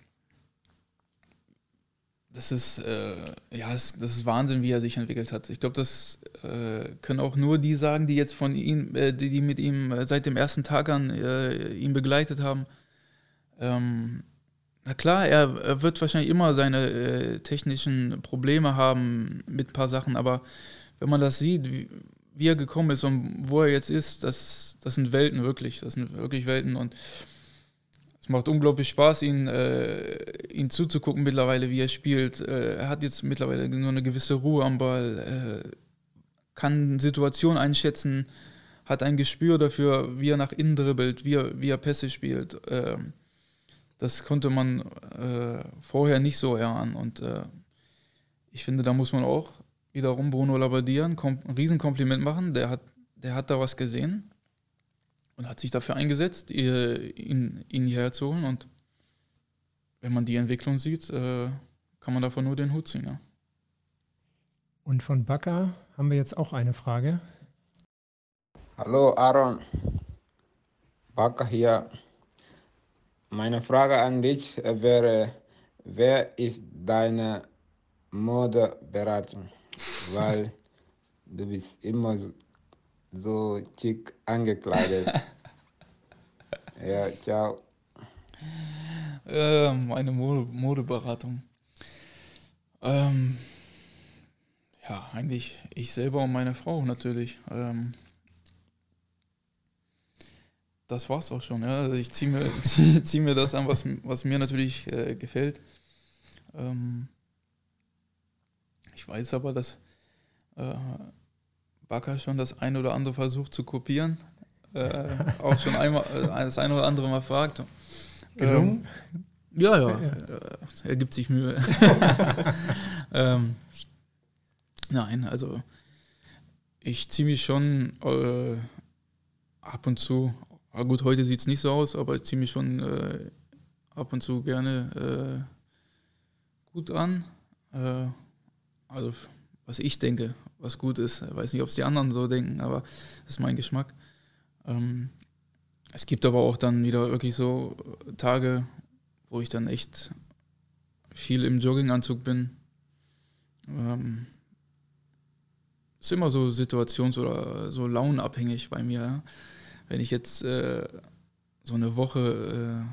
das ist, äh, ja, das, das, ist Wahnsinn, wie er sich entwickelt hat. Ich glaube, das äh, können auch nur die sagen, die jetzt von ihm, äh, die, die, mit ihm äh, seit dem ersten Tag an äh, ihn begleitet haben. Ähm, na klar, er, er, wird wahrscheinlich immer seine äh, technischen Probleme haben mit ein paar Sachen, aber wenn man das sieht, wie, wie, er gekommen ist und wo er jetzt ist, das, das sind Welten wirklich. Das sind wirklich Welten und es macht unglaublich Spaß, ihn, äh, ihn zuzugucken mittlerweile, wie er spielt. Äh, er hat jetzt mittlerweile nur eine gewisse Ruhe am Ball, äh, kann Situationen einschätzen, hat ein Gespür dafür, wie er nach innen dribbelt, wie er, wie er Pässe spielt. Ähm, das konnte man äh, vorher nicht so erahnen. Und äh, ich finde, da muss man auch wiederum Bruno Labbadia ein, ein Riesenkompliment machen. Der hat, der hat da was gesehen und hat sich dafür eingesetzt, ihn, ihn hierher zu holen. Und wenn man die Entwicklung sieht, äh, kann man davon nur den Hut ziehen. Ja. Und von Bakker haben wir jetzt auch eine Frage. Hallo Aaron, Bakker hier. Meine Frage an dich wäre, wer ist deine Modeberatung? Weil du bist immer so schick angekleidet. ja, ciao. Äh, meine Mode Modeberatung. Ähm, ja, eigentlich ich selber und meine Frau natürlich. Ähm, das war's auch schon. Ja. Also ich ziehe mir, zieh, zieh, mir das an, was, was mir natürlich äh, gefällt. Ähm, ich weiß aber, dass äh, Bakker schon das ein oder andere versucht zu kopieren. Äh, auch schon einmal äh, das ein oder andere Mal fragt. Gelungen? Ähm, ja, ja, ja. er gibt sich Mühe. ähm, nein, also ich ziehe mich schon äh, ab und zu, gut, heute sieht es nicht so aus, aber ich ziehe mich schon äh, ab und zu gerne äh, gut an. Äh, also was ich denke, was gut ist. Ich weiß nicht, ob es die anderen so denken, aber das ist mein Geschmack. Ähm, es gibt aber auch dann wieder wirklich so Tage, wo ich dann echt viel im Jogginganzug bin. Ähm, ist immer so situations- oder so launenabhängig bei mir. Ja? Wenn ich jetzt äh, so eine Woche,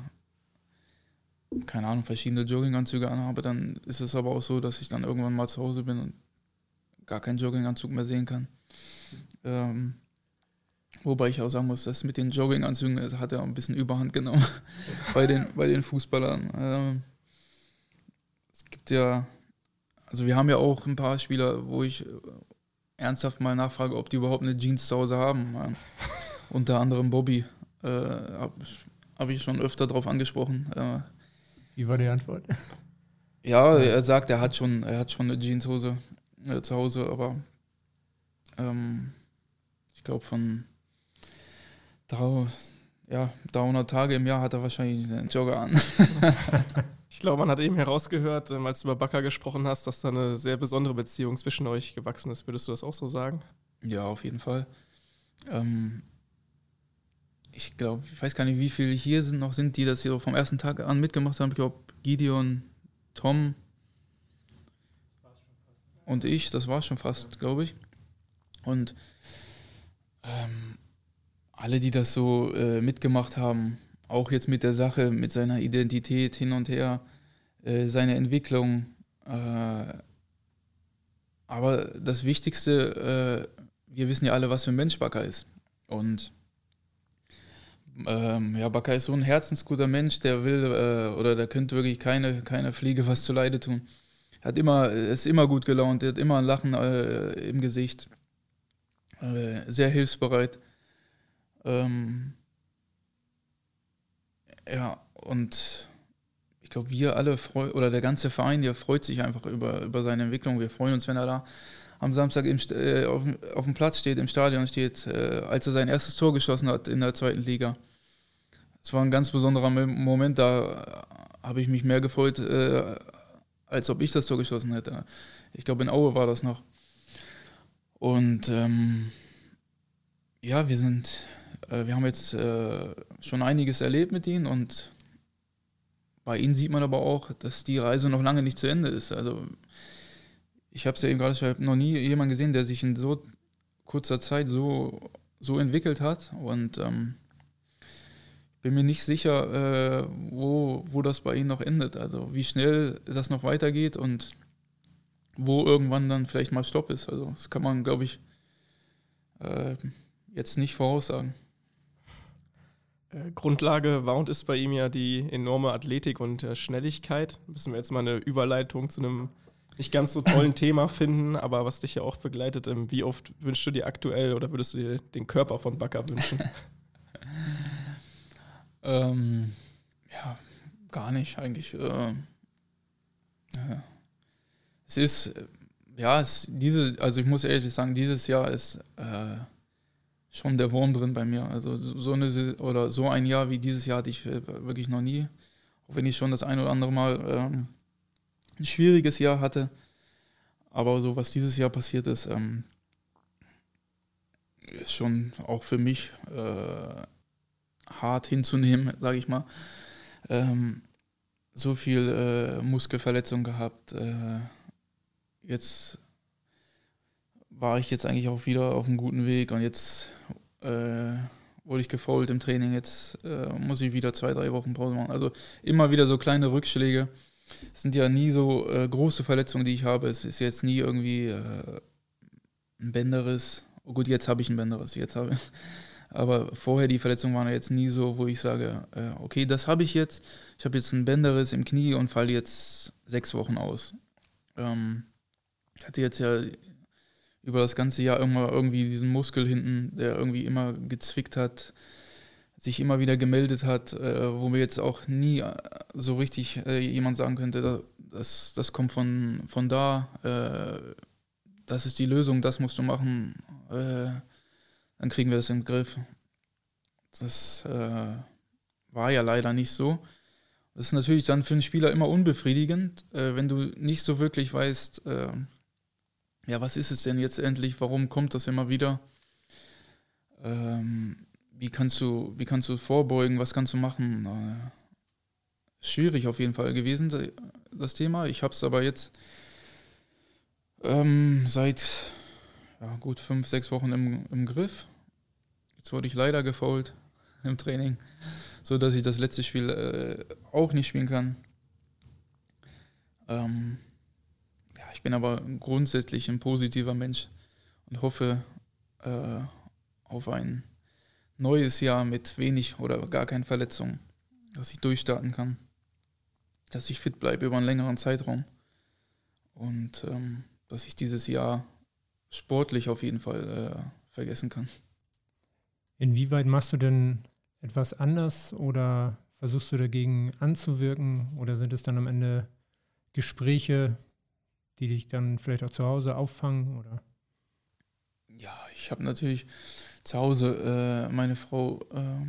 äh, keine Ahnung, verschiedene Jogginganzüge anhabe, dann ist es aber auch so, dass ich dann irgendwann mal zu Hause bin und gar keinen Jogginganzug mehr sehen kann. Ähm, wobei ich auch sagen muss, dass mit den Jogginganzügen das hat er ein bisschen Überhand genommen bei, den, bei den Fußballern. Ähm, es gibt ja, also wir haben ja auch ein paar Spieler, wo ich ernsthaft mal nachfrage, ob die überhaupt eine Jeans zu Hause haben. Unter anderem Bobby. Äh, Habe hab ich schon öfter darauf angesprochen. Äh, Wie war die Antwort? ja, er sagt, er hat schon, er hat schon eine Jeanshose äh, zu Hause, aber ähm, ich glaube von drei, ja, 300 Tage im Jahr hat er wahrscheinlich einen Jogger an. Ich glaube, man hat eben herausgehört, ähm, als du über Bakker gesprochen hast, dass da eine sehr besondere Beziehung zwischen euch gewachsen ist. Würdest du das auch so sagen? Ja, auf jeden Fall. Ähm, ich glaube, ich weiß gar nicht, wie viele hier sind noch sind, die das hier vom ersten Tag an mitgemacht haben. Ich glaube, Gideon, Tom und ich, das war schon fast, glaube ich. Und ähm, alle, die das so äh, mitgemacht haben, auch jetzt mit der Sache, mit seiner Identität hin und her, äh, seine Entwicklung. Äh, aber das Wichtigste, äh, wir wissen ja alle, was für ein Mensch Bakker ist. Und ähm, ja, Bakker ist so ein herzensguter Mensch, der will äh, oder der könnte wirklich keine, keine Fliege was zu Leide tun. Er hat immer, ist immer gut gelaunt, er hat immer ein Lachen äh, im Gesicht. Äh, sehr hilfsbereit. Ähm, ja, und ich glaube, wir alle freuen, oder der ganze Verein, der freut sich einfach über, über seine Entwicklung. Wir freuen uns, wenn er da am Samstag im, äh, auf, auf, dem Platz steht, im Stadion steht, äh, als er sein erstes Tor geschossen hat in der zweiten Liga. Es war ein ganz besonderer Moment, da habe ich mich mehr gefreut, äh, als ob ich das Tor geschossen hätte. Ich glaube, in Aue war das noch. Und ähm, ja, wir sind, äh, wir haben jetzt äh, schon einiges erlebt mit ihnen und bei ihnen sieht man aber auch, dass die Reise noch lange nicht zu Ende ist. Also ich habe es ja eben gerade, ich habe noch nie jemanden gesehen, der sich in so kurzer Zeit so, so entwickelt hat und ähm, bin mir nicht sicher, äh, wo, wo das bei ihnen noch endet. Also wie schnell das noch weitergeht und wo irgendwann dann vielleicht mal Stopp ist. Also das kann man, glaube ich, äh, jetzt nicht voraussagen. Äh, Grundlage war und ist bei ihm ja die enorme Athletik und äh, Schnelligkeit. Müssen wir jetzt mal eine Überleitung zu einem nicht ganz so tollen Thema finden, aber was dich ja auch begleitet. Wie oft wünschst du dir aktuell oder würdest du dir den Körper von Bakker wünschen? ähm, ja, gar nicht eigentlich. Äh. Es ist, ja, es, diese, also ich muss ehrlich sagen, dieses Jahr ist äh, schon der Wurm drin bei mir. Also so eine oder so ein Jahr wie dieses Jahr hatte ich äh, wirklich noch nie. Auch wenn ich schon das ein oder andere Mal ähm, ein schwieriges Jahr hatte. Aber so was dieses Jahr passiert ist, ähm, ist schon auch für mich äh, hart hinzunehmen, sage ich mal. Ähm, so viel äh, Muskelverletzung gehabt. Äh, jetzt war ich jetzt eigentlich auch wieder auf einem guten Weg und jetzt äh, wurde ich gefault im Training. Jetzt äh, muss ich wieder zwei, drei Wochen Pause machen. Also immer wieder so kleine Rückschläge. Es sind ja nie so äh, große Verletzungen, die ich habe. Es ist jetzt nie irgendwie äh, ein Bänderriss. Oh gut, jetzt habe ich ein Bänderriss. Jetzt habe aber vorher die Verletzungen waren ja jetzt nie so, wo ich sage, äh, okay, das habe ich jetzt. Ich habe jetzt ein Bänderriss im Knie und falle jetzt sechs Wochen aus. Ähm, ich hatte jetzt ja über das ganze Jahr immer irgendwie diesen Muskel hinten, der irgendwie immer gezwickt hat, sich immer wieder gemeldet hat, äh, wo mir jetzt auch nie äh, so richtig äh, jemand sagen könnte, das, das kommt von, von da, äh, das ist die Lösung, das musst du machen, äh, dann kriegen wir das im Griff. Das äh, war ja leider nicht so. Das ist natürlich dann für einen Spieler immer unbefriedigend, wenn du nicht so wirklich weißt, ja, was ist es denn jetzt endlich? Warum kommt das immer wieder? Ähm, wie kannst du, wie kannst du vorbeugen? Was kannst du machen? Äh, schwierig auf jeden Fall gewesen, das Thema. Ich habe es aber jetzt ähm, seit ja, gut fünf, sechs Wochen im, im Griff. Jetzt wurde ich leider gefault im Training, so dass ich das letzte Spiel äh, auch nicht spielen kann. Ähm, ich bin aber grundsätzlich ein positiver Mensch und hoffe äh, auf ein neues Jahr mit wenig oder gar keinen Verletzungen, dass ich durchstarten kann, dass ich fit bleibe über einen längeren Zeitraum und ähm, dass ich dieses Jahr sportlich auf jeden Fall äh, vergessen kann. Inwieweit machst du denn etwas anders oder versuchst du dagegen anzuwirken oder sind es dann am Ende Gespräche, die dich dann vielleicht auch zu Hause auffangen oder? Ja, ich habe natürlich zu Hause äh, meine Frau, äh,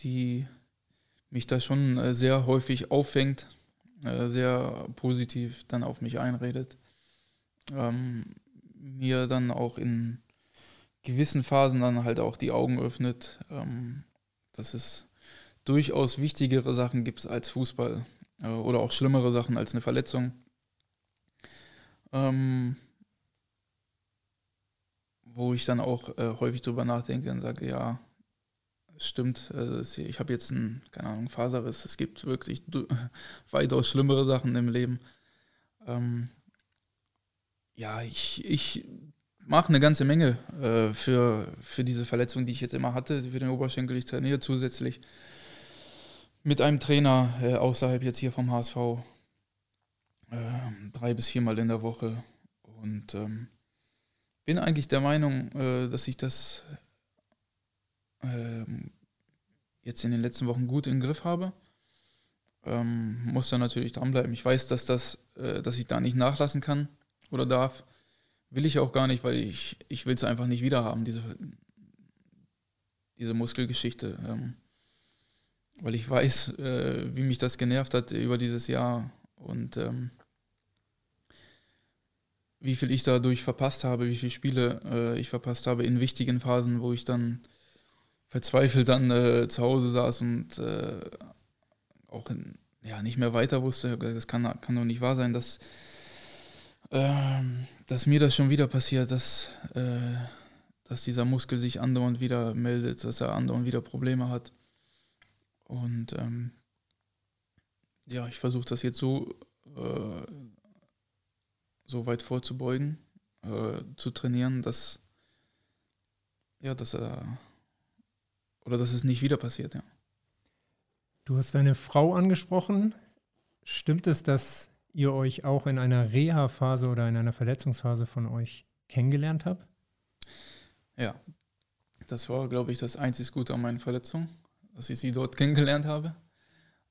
die mich da schon äh, sehr häufig auffängt, äh, sehr positiv dann auf mich einredet, ähm, mir dann auch in gewissen Phasen dann halt auch die Augen öffnet, ähm, dass es durchaus wichtigere Sachen gibt als Fußball äh, oder auch schlimmere Sachen als eine Verletzung. Ähm, wo ich dann auch äh, häufig drüber nachdenke und sage, ja, es stimmt, also ich habe jetzt einen, keine Ahnung, Faserriss. Es gibt wirklich weitaus schlimmere Sachen im Leben. Ähm, ja, ich, ich mache eine ganze Menge äh, für, für diese Verletzung, die ich jetzt immer hatte, für den Oberschenkel. Ich trainiere zusätzlich mit einem Trainer äh, außerhalb jetzt hier vom HSV äh, drei bis viermal in der Woche und ähm, bin eigentlich der Meinung, äh, dass ich das ähm, jetzt in den letzten Wochen gut im Griff habe. Ähm, muss da natürlich dranbleiben. Ich weiß, dass, das, äh, dass ich da nicht nachlassen kann oder darf. Will ich auch gar nicht, weil ich, ich will es einfach nicht wieder haben, diese, diese Muskelgeschichte. Ähm, weil ich weiß, äh, wie mich das genervt hat über dieses Jahr und wie viel ich dadurch verpasst habe, wie viele Spiele äh, ich verpasst habe in wichtigen Phasen, wo ich dann verzweifelt dann äh, zu Hause saß und äh, auch in, ja, nicht mehr weiter wusste. Das kann, kann doch nicht wahr sein, dass, ähm, dass mir das schon wieder passiert, dass, äh, dass dieser Muskel sich andauernd wieder meldet, dass er andauernd wieder Probleme hat. Und ähm, ja, ich versuche das jetzt so, äh, so weit vorzubeugen, äh, zu trainieren, dass, ja, dass er oder dass es nicht wieder passiert, ja. Du hast deine Frau angesprochen. Stimmt es, dass ihr euch auch in einer Reha-Phase oder in einer Verletzungsphase von euch kennengelernt habt? Ja, das war, glaube ich, das einzig Gute an meinen Verletzungen, dass ich sie dort kennengelernt habe.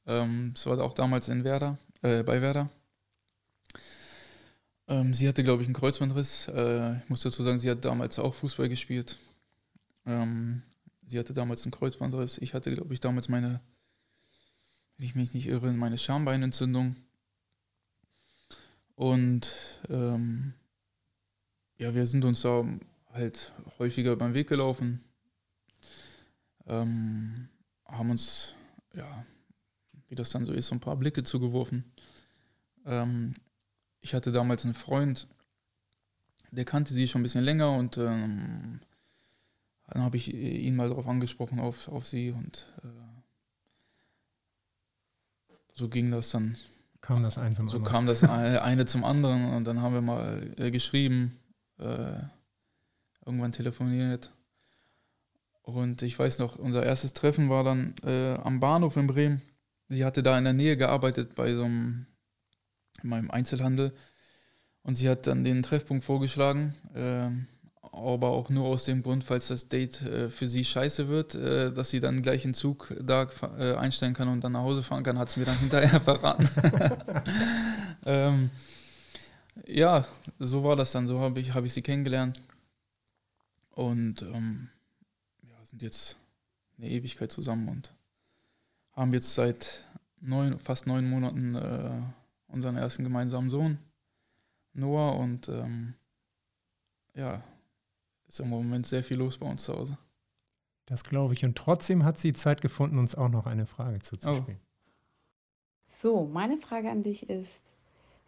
Ähm, war auch damals in Werder, äh, bei Werder. Ähm, sie hatte, glaube ich, einen Kreuzbandriss. Äh, ich muss dazu sagen, sie hat damals auch Fußball gespielt. Ähm, Sie hatte damals einen Kreuzbandriss. Ich hatte, glaube ich, damals meine, wenn ich mich nicht irre, meine Schambeinentzündung. Und ähm, ja, wir sind uns da halt häufiger beim Weg gelaufen. Ähm, haben uns, ja, wie das dann so ist, so ein paar Blicke zugeworfen. Ähm, ich hatte damals einen Freund, der kannte sie schon ein bisschen länger und ähm, dann habe ich ihn mal darauf angesprochen, auf, auf sie und äh, so ging das dann. Kam das ein zum so anderen. So kam das eine zum anderen und dann haben wir mal äh, geschrieben, äh, irgendwann telefoniert. Und ich weiß noch, unser erstes Treffen war dann äh, am Bahnhof in Bremen. Sie hatte da in der Nähe gearbeitet bei so einem, in meinem Einzelhandel. Und sie hat dann den Treffpunkt vorgeschlagen. Äh, aber auch nur aus dem Grund, falls das Date äh, für sie scheiße wird, äh, dass sie dann gleich einen Zug da äh, einstellen kann und dann nach Hause fahren kann, hat sie mir dann hinterher verraten. ähm, ja, so war das dann. So habe ich, hab ich sie kennengelernt. Und ähm, ja, sind jetzt eine Ewigkeit zusammen und haben jetzt seit neun, fast neun Monaten äh, unseren ersten gemeinsamen Sohn, Noah. Und ähm, ja, ist im Moment sehr viel los bei uns zu Hause. Das glaube ich. Und trotzdem hat sie Zeit gefunden, uns auch noch eine Frage zuzuspielen. Oh. So, meine Frage an dich ist,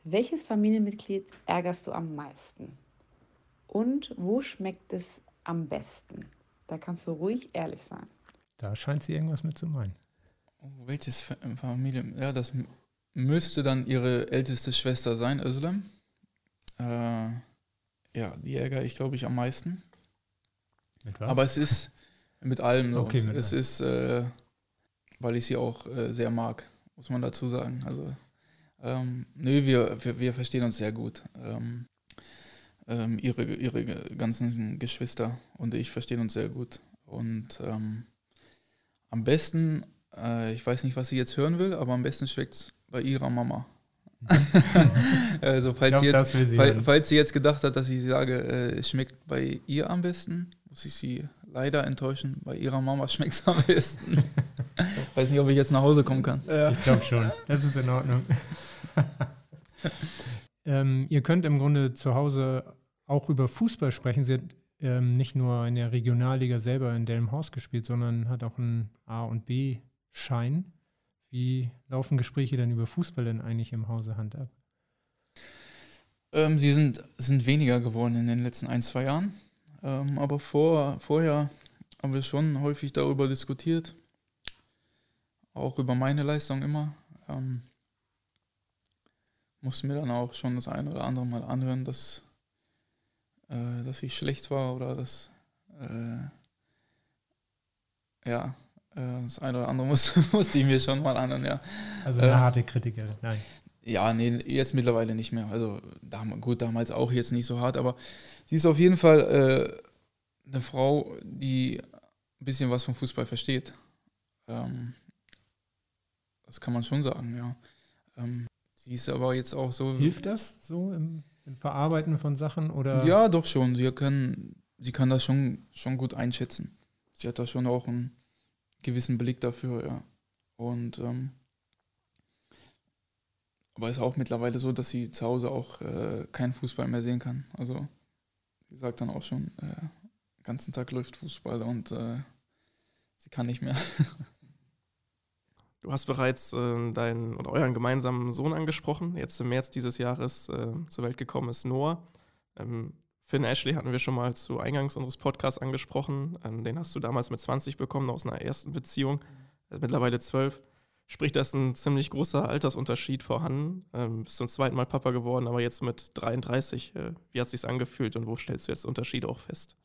welches Familienmitglied ärgerst du am meisten? Und wo schmeckt es am besten? Da kannst du ruhig ehrlich sein. Da scheint sie irgendwas mit zu meinen. Oh, welches Familie? Ja, das müsste dann ihre älteste Schwester sein, Özlem. Äh, ja, die ärgere ich, glaube ich, am meisten. Aber es ist mit allem. Okay, mit es allem. ist, äh, weil ich sie auch äh, sehr mag, muss man dazu sagen. Also, ähm, nö, wir, wir, wir, verstehen uns sehr gut. Ähm, ähm, ihre, ihre ganzen Geschwister und ich verstehen uns sehr gut. Und ähm, am besten, äh, ich weiß nicht, was sie jetzt hören will, aber am besten schmeckt es bei ihrer Mama. also falls, glaub, sie jetzt, sie fall, falls sie jetzt gedacht hat, dass ich sage, äh, es schmeckt bei ihr am besten, muss ich sie leider enttäuschen. Bei ihrer Mama schmeckt es am besten. weiß nicht, ob ich jetzt nach Hause kommen kann. Ja. Ich glaube schon. Das ist in Ordnung. ähm, ihr könnt im Grunde zu Hause auch über Fußball sprechen. Sie hat ähm, nicht nur in der Regionalliga selber in Delmenhorst gespielt, sondern hat auch einen A- und B-Schein. Wie laufen Gespräche denn über Fußball denn eigentlich im Hause Hand ab? Ähm, sie sind, sind weniger geworden in den letzten ein, zwei Jahren. Ähm, aber vor, vorher haben wir schon häufig darüber diskutiert. Auch über meine Leistung immer. Ähm, musste mir dann auch schon das eine oder andere Mal anhören, dass, äh, dass ich schlecht war oder dass äh, ja, das eine oder andere muss, musste ich mir schon mal anhören, ja. Also eine äh, harte Kritiker, nein. Ja, nee, jetzt mittlerweile nicht mehr. Also gut, damals auch jetzt nicht so hart, aber sie ist auf jeden Fall äh, eine Frau, die ein bisschen was vom Fußball versteht. Ähm, das kann man schon sagen, ja. Ähm, Sie ist aber jetzt auch so. Hilft das so im, im, Verarbeiten von Sachen oder? Ja, doch schon. Sie kann, sie kann das schon, schon gut einschätzen. Sie hat da schon auch einen gewissen Blick dafür, ja. Und ähm, aber ist auch mittlerweile so, dass sie zu Hause auch äh, keinen Fußball mehr sehen kann. Also sie sagt dann auch schon, äh, den ganzen Tag läuft Fußball und äh, sie kann nicht mehr. Du hast bereits äh, deinen oder euren gemeinsamen Sohn angesprochen. Jetzt im März dieses Jahres äh, zur Welt gekommen ist Noah. Ähm, Finn Ashley hatten wir schon mal zu Eingangs unseres Podcasts angesprochen. Ähm, den hast du damals mit 20 bekommen aus einer ersten Beziehung, äh, mittlerweile 12. Sprich, da ist ein ziemlich großer Altersunterschied vorhanden. Ähm, bist zum zweiten Mal Papa geworden, aber jetzt mit 33. Äh, wie hat es sich angefühlt und wo stellst du jetzt Unterschiede auch fest?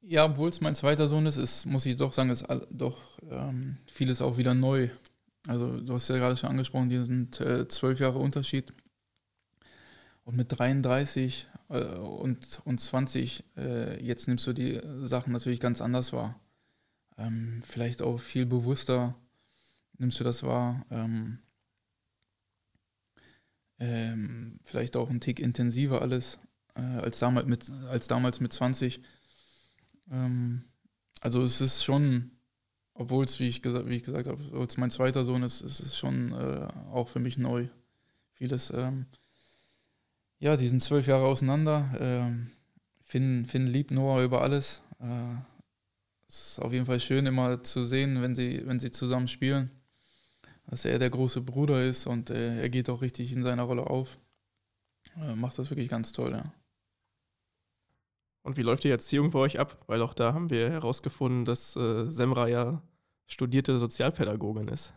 Ja, obwohl es mein zweiter Sohn ist, ist, muss ich doch sagen, ist doch ähm, vieles auch wieder neu. Also du hast ja gerade schon angesprochen, die sind äh, zwölf Jahre Unterschied. Und mit 33 äh, und, und 20, äh, jetzt nimmst du die Sachen natürlich ganz anders wahr. Ähm, vielleicht auch viel bewusster nimmst du das wahr. Ähm, ähm, vielleicht auch ein Tick intensiver alles äh, als, damals mit, als damals mit 20. Ähm, also es ist schon, obwohl es, wie ich, gesagt, wie ich gesagt habe, mein zweiter Sohn ist, ist es schon äh, auch für mich neu. Vieles, ja, die sind zwölf Jahre auseinander. Ähm, Finn, Finn liebt Noah über alles. Äh, es ist auf jeden Fall schön, immer zu sehen, wenn sie, wenn sie zusammen spielen, dass er der große Bruder ist und äh, er geht auch richtig in seiner Rolle auf. Äh, macht das wirklich ganz toll, ja. Und wie läuft die Erziehung bei euch ab? Weil auch da haben wir herausgefunden, dass äh, Semra ja studierte Sozialpädagogin ist.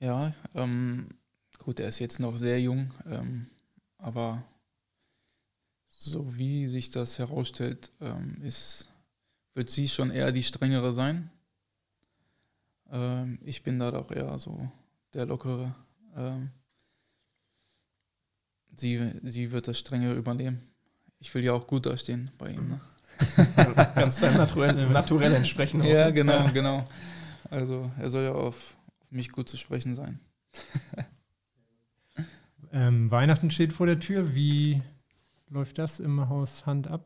Ja, ähm, gut, er ist jetzt noch sehr jung, ähm, aber so wie sich das herausstellt, ähm, ist, wird sie schon eher die strengere sein. Ähm, ich bin da doch eher so der lockere. Ähm, sie, sie wird das strenge übernehmen ich will ja auch gut dastehen bei ihm. Ne? Ganz deinem naturell, naturell entsprechen. Ja, genau, genau. Also er soll ja auf, auf mich gut zu sprechen sein. ähm, Weihnachten steht vor der Tür. Wie läuft das im Haus Hand ab?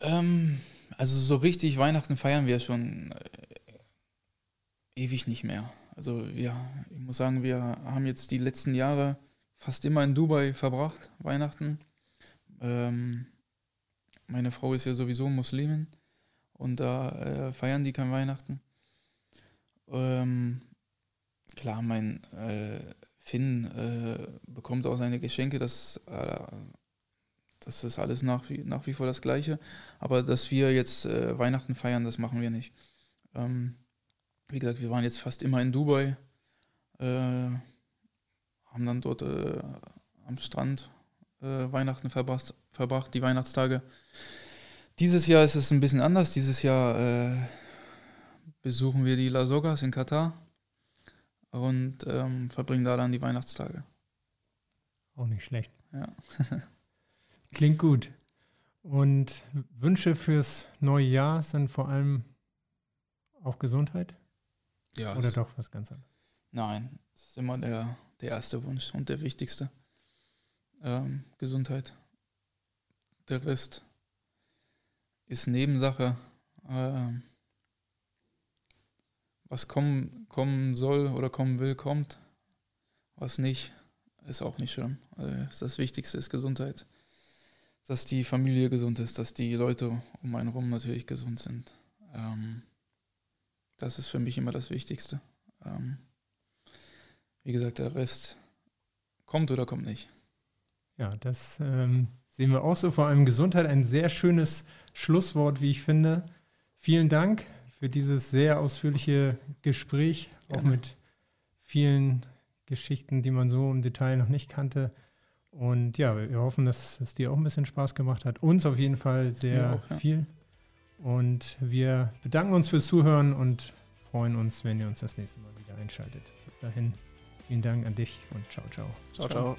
Ähm, also so richtig Weihnachten feiern wir schon äh, ewig nicht mehr. Also ja, ich muss sagen, wir haben jetzt die letzten Jahre fast immer in Dubai verbracht, Weihnachten. Ähm, meine Frau ist ja sowieso Muslimin und da äh, feiern die kein Weihnachten. Ähm, klar, mein äh, Finn äh, bekommt auch seine Geschenke, das, äh, das ist alles nach wie, nach wie vor das Gleiche. Aber dass wir jetzt äh, Weihnachten feiern, das machen wir nicht. Ähm, wie gesagt, wir waren jetzt fast immer in Dubai. Äh, haben dann dort äh, am Strand äh, Weihnachten verbracht, verbracht, die Weihnachtstage. Dieses Jahr ist es ein bisschen anders. Dieses Jahr besuchen wir die Lasogas in Katar und ähm, verbringen da dann die Weihnachtstage. Auch nicht schlecht. Ja. Klingt gut. Und Wünsche fürs neue Jahr sind vor allem auch Gesundheit? ja Oder doch was ganz anderes? Nein, das ist immer der, der erste Wunsch und der wichtigste. Ähm, Gesundheit. Der Rest ist Nebensache. Ähm, was kommen, kommen soll oder kommen will, kommt. Was nicht, ist auch nicht schlimm. Also das Wichtigste ist Gesundheit. Dass die Familie gesund ist, dass die Leute um einen herum natürlich gesund sind. Ähm, das ist für mich immer das Wichtigste. Ähm, wie gesagt, der Rest kommt oder kommt nicht. Ja, das ähm, sehen wir auch so. Vor allem Gesundheit, ein sehr schönes Schlusswort, wie ich finde. Vielen Dank für dieses sehr ausführliche Gespräch, auch Gerne. mit vielen Geschichten, die man so im Detail noch nicht kannte. Und ja, wir hoffen, dass es dir auch ein bisschen Spaß gemacht hat. Uns auf jeden Fall sehr auch, ja. viel. Und wir bedanken uns fürs Zuhören und freuen uns, wenn ihr uns das nächste Mal wieder einschaltet. Bis dahin, vielen Dank an dich und ciao, ciao. Ciao, ciao.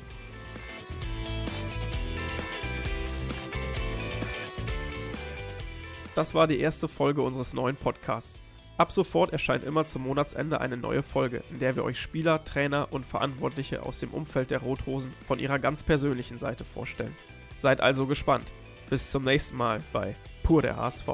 Das war die erste Folge unseres neuen Podcasts. Ab sofort erscheint immer zum Monatsende eine neue Folge, in der wir euch Spieler, Trainer und Verantwortliche aus dem Umfeld der Rothosen von ihrer ganz persönlichen Seite vorstellen. Seid also gespannt. Bis zum nächsten Mal bei Pur der HSV.